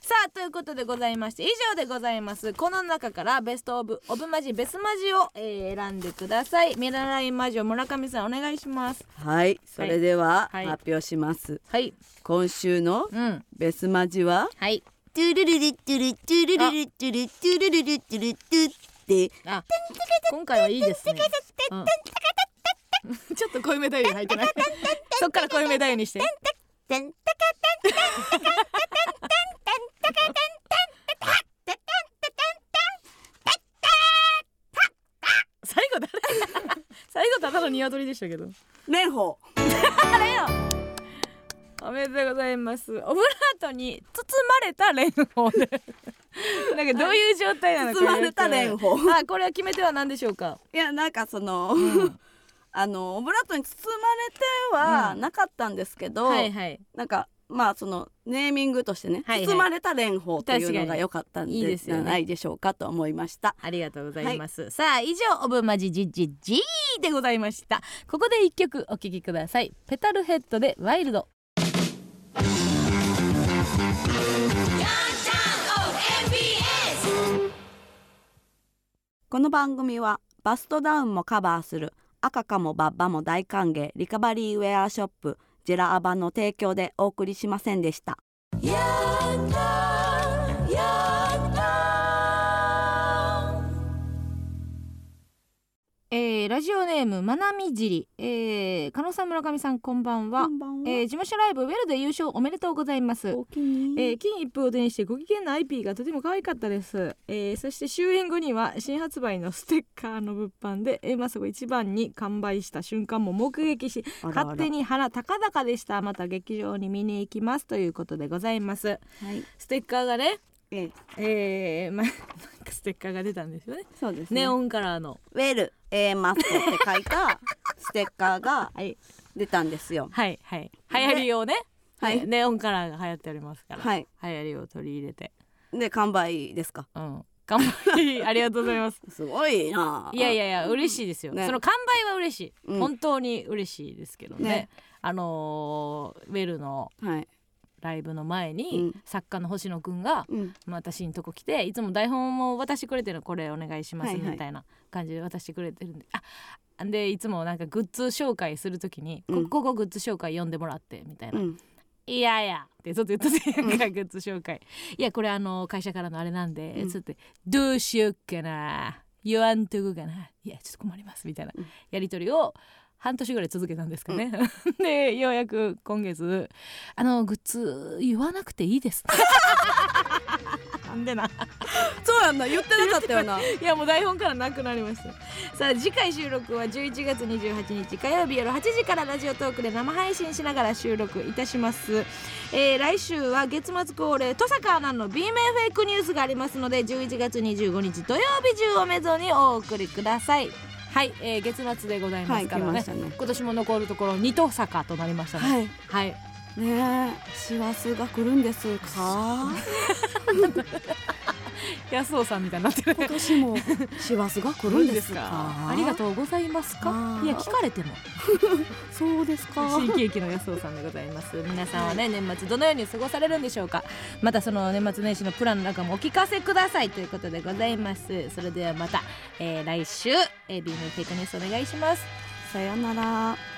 さあということでございまして以上でございます。この中からベストオブオブマジベスマジを、えー選んでください。ミララインマジを村上さんお願いします。はい。それでははい。発表します、はい。今週のうん。ベスマジは？はい。トゥルルルトゥルトゥルルルトゥルトゥルルルトゥルトゥであ今回はいいですね、うんちょっと濃いめだよ入ってないそっから濃いめだよにしてテン最後誰鶏でしたけど蓮舫あれよおめでとうございますオブラートに包まれた蓮舫で なんかどういう状態なのか包まれた蓮舫。あこれは決め手は何でしょうか？いやなんかその、ん。あのオブラートに包まれてはうん。なかったんですけど、はいはい。なんかまあそのネーミングとしてね、はいはい。包まれた蓮舫というのが良かったんでじゃないでしょうかと思いました。ありがとうござい。ます、さあ以上オブマジジジジーでございました。ここで一曲お聴きください。ペタルヘッドでワイルドこの番組はバストダウンもカバーする赤かもバッバも大歓迎リカバリーウェアショップジェラアバの提供でお送りしませんでした。ジオネームまなみじり、えー、加納さん村上さんこんばんは。こんばんは。えー、事務所ライブウェルで優勝おめでとうございます。お気に。えー、金一封を手にしてご機嫌な IP がとても可愛かったです、えー、そして終演後には新発売のステッカーの物販で A マスを一番に完売した瞬間も目撃し勝手に腹高々でした。また劇場に見に行きます。ということでございます。はい、ステッカーがねええ。えー、まなんかステッカーが出たんですよね。そうですね。ネオンカラーの。ウェル A マストって書いた ステッカーがはい。出たんですよ。はいはい。流行りをね。はい。ネオンカラーが流行っておりますから、はい。流行りを取り入れて。で完売ですか？うん。頑張りありがとうございます。すごいな。いやいやいや嬉しいですよ、ね。その完売は嬉しい、うん。本当に嬉しいですけどね。ね。あのーウェルのはい。ライブの前に、うん。作家の星野くんが、うん。まあ、私のとこ来ていつも台本も渡してくれてるのこれお願いしますはいはい。みたいな感じで渡してくれてるんで、あでいつもなんかグッズ紹介するときに、うん。こここグッズ紹介読んでもらってみたいな、うん。いやいやってずっと言ってて、なんか グッズ紹介。いやこれあの会社からのあれなんで、うん。つってどうしよっかな言わんとこかないやちょっと困りますみたいなうん。やり取りを半年ぐらい続けたんですかね、でようやく今月あのグッズ言わなくていいです。なんでな。そうやんな言ってなかったよな。いやもう台本からなくなりました。さあ次回収録は11月28日火曜日夜8時からラジオトークで生配信しながら収録いたします、えー来週は月末恒例登坂アナの B 面フェイクニュースがありますので11月25日土曜日中をめどにお送りくださいはい、えー月末でございますからね,、はい今年も残るところ2登坂となりましたね。はい。はい、ねえ、師走が来るんですか？安尾さんみたいになってる。今年も師走が来るんですか？ありがとうございますか？いや聞かれても。そうですか？新喜劇の安尾さんでございます。皆さんはね年末どのように過ごされるんでしょうか？またその年末年始のプランなんかもお聞かせくださいということでございます。それではまた、えー来週、えー、B のフェイクニュースお願いします。さよなら。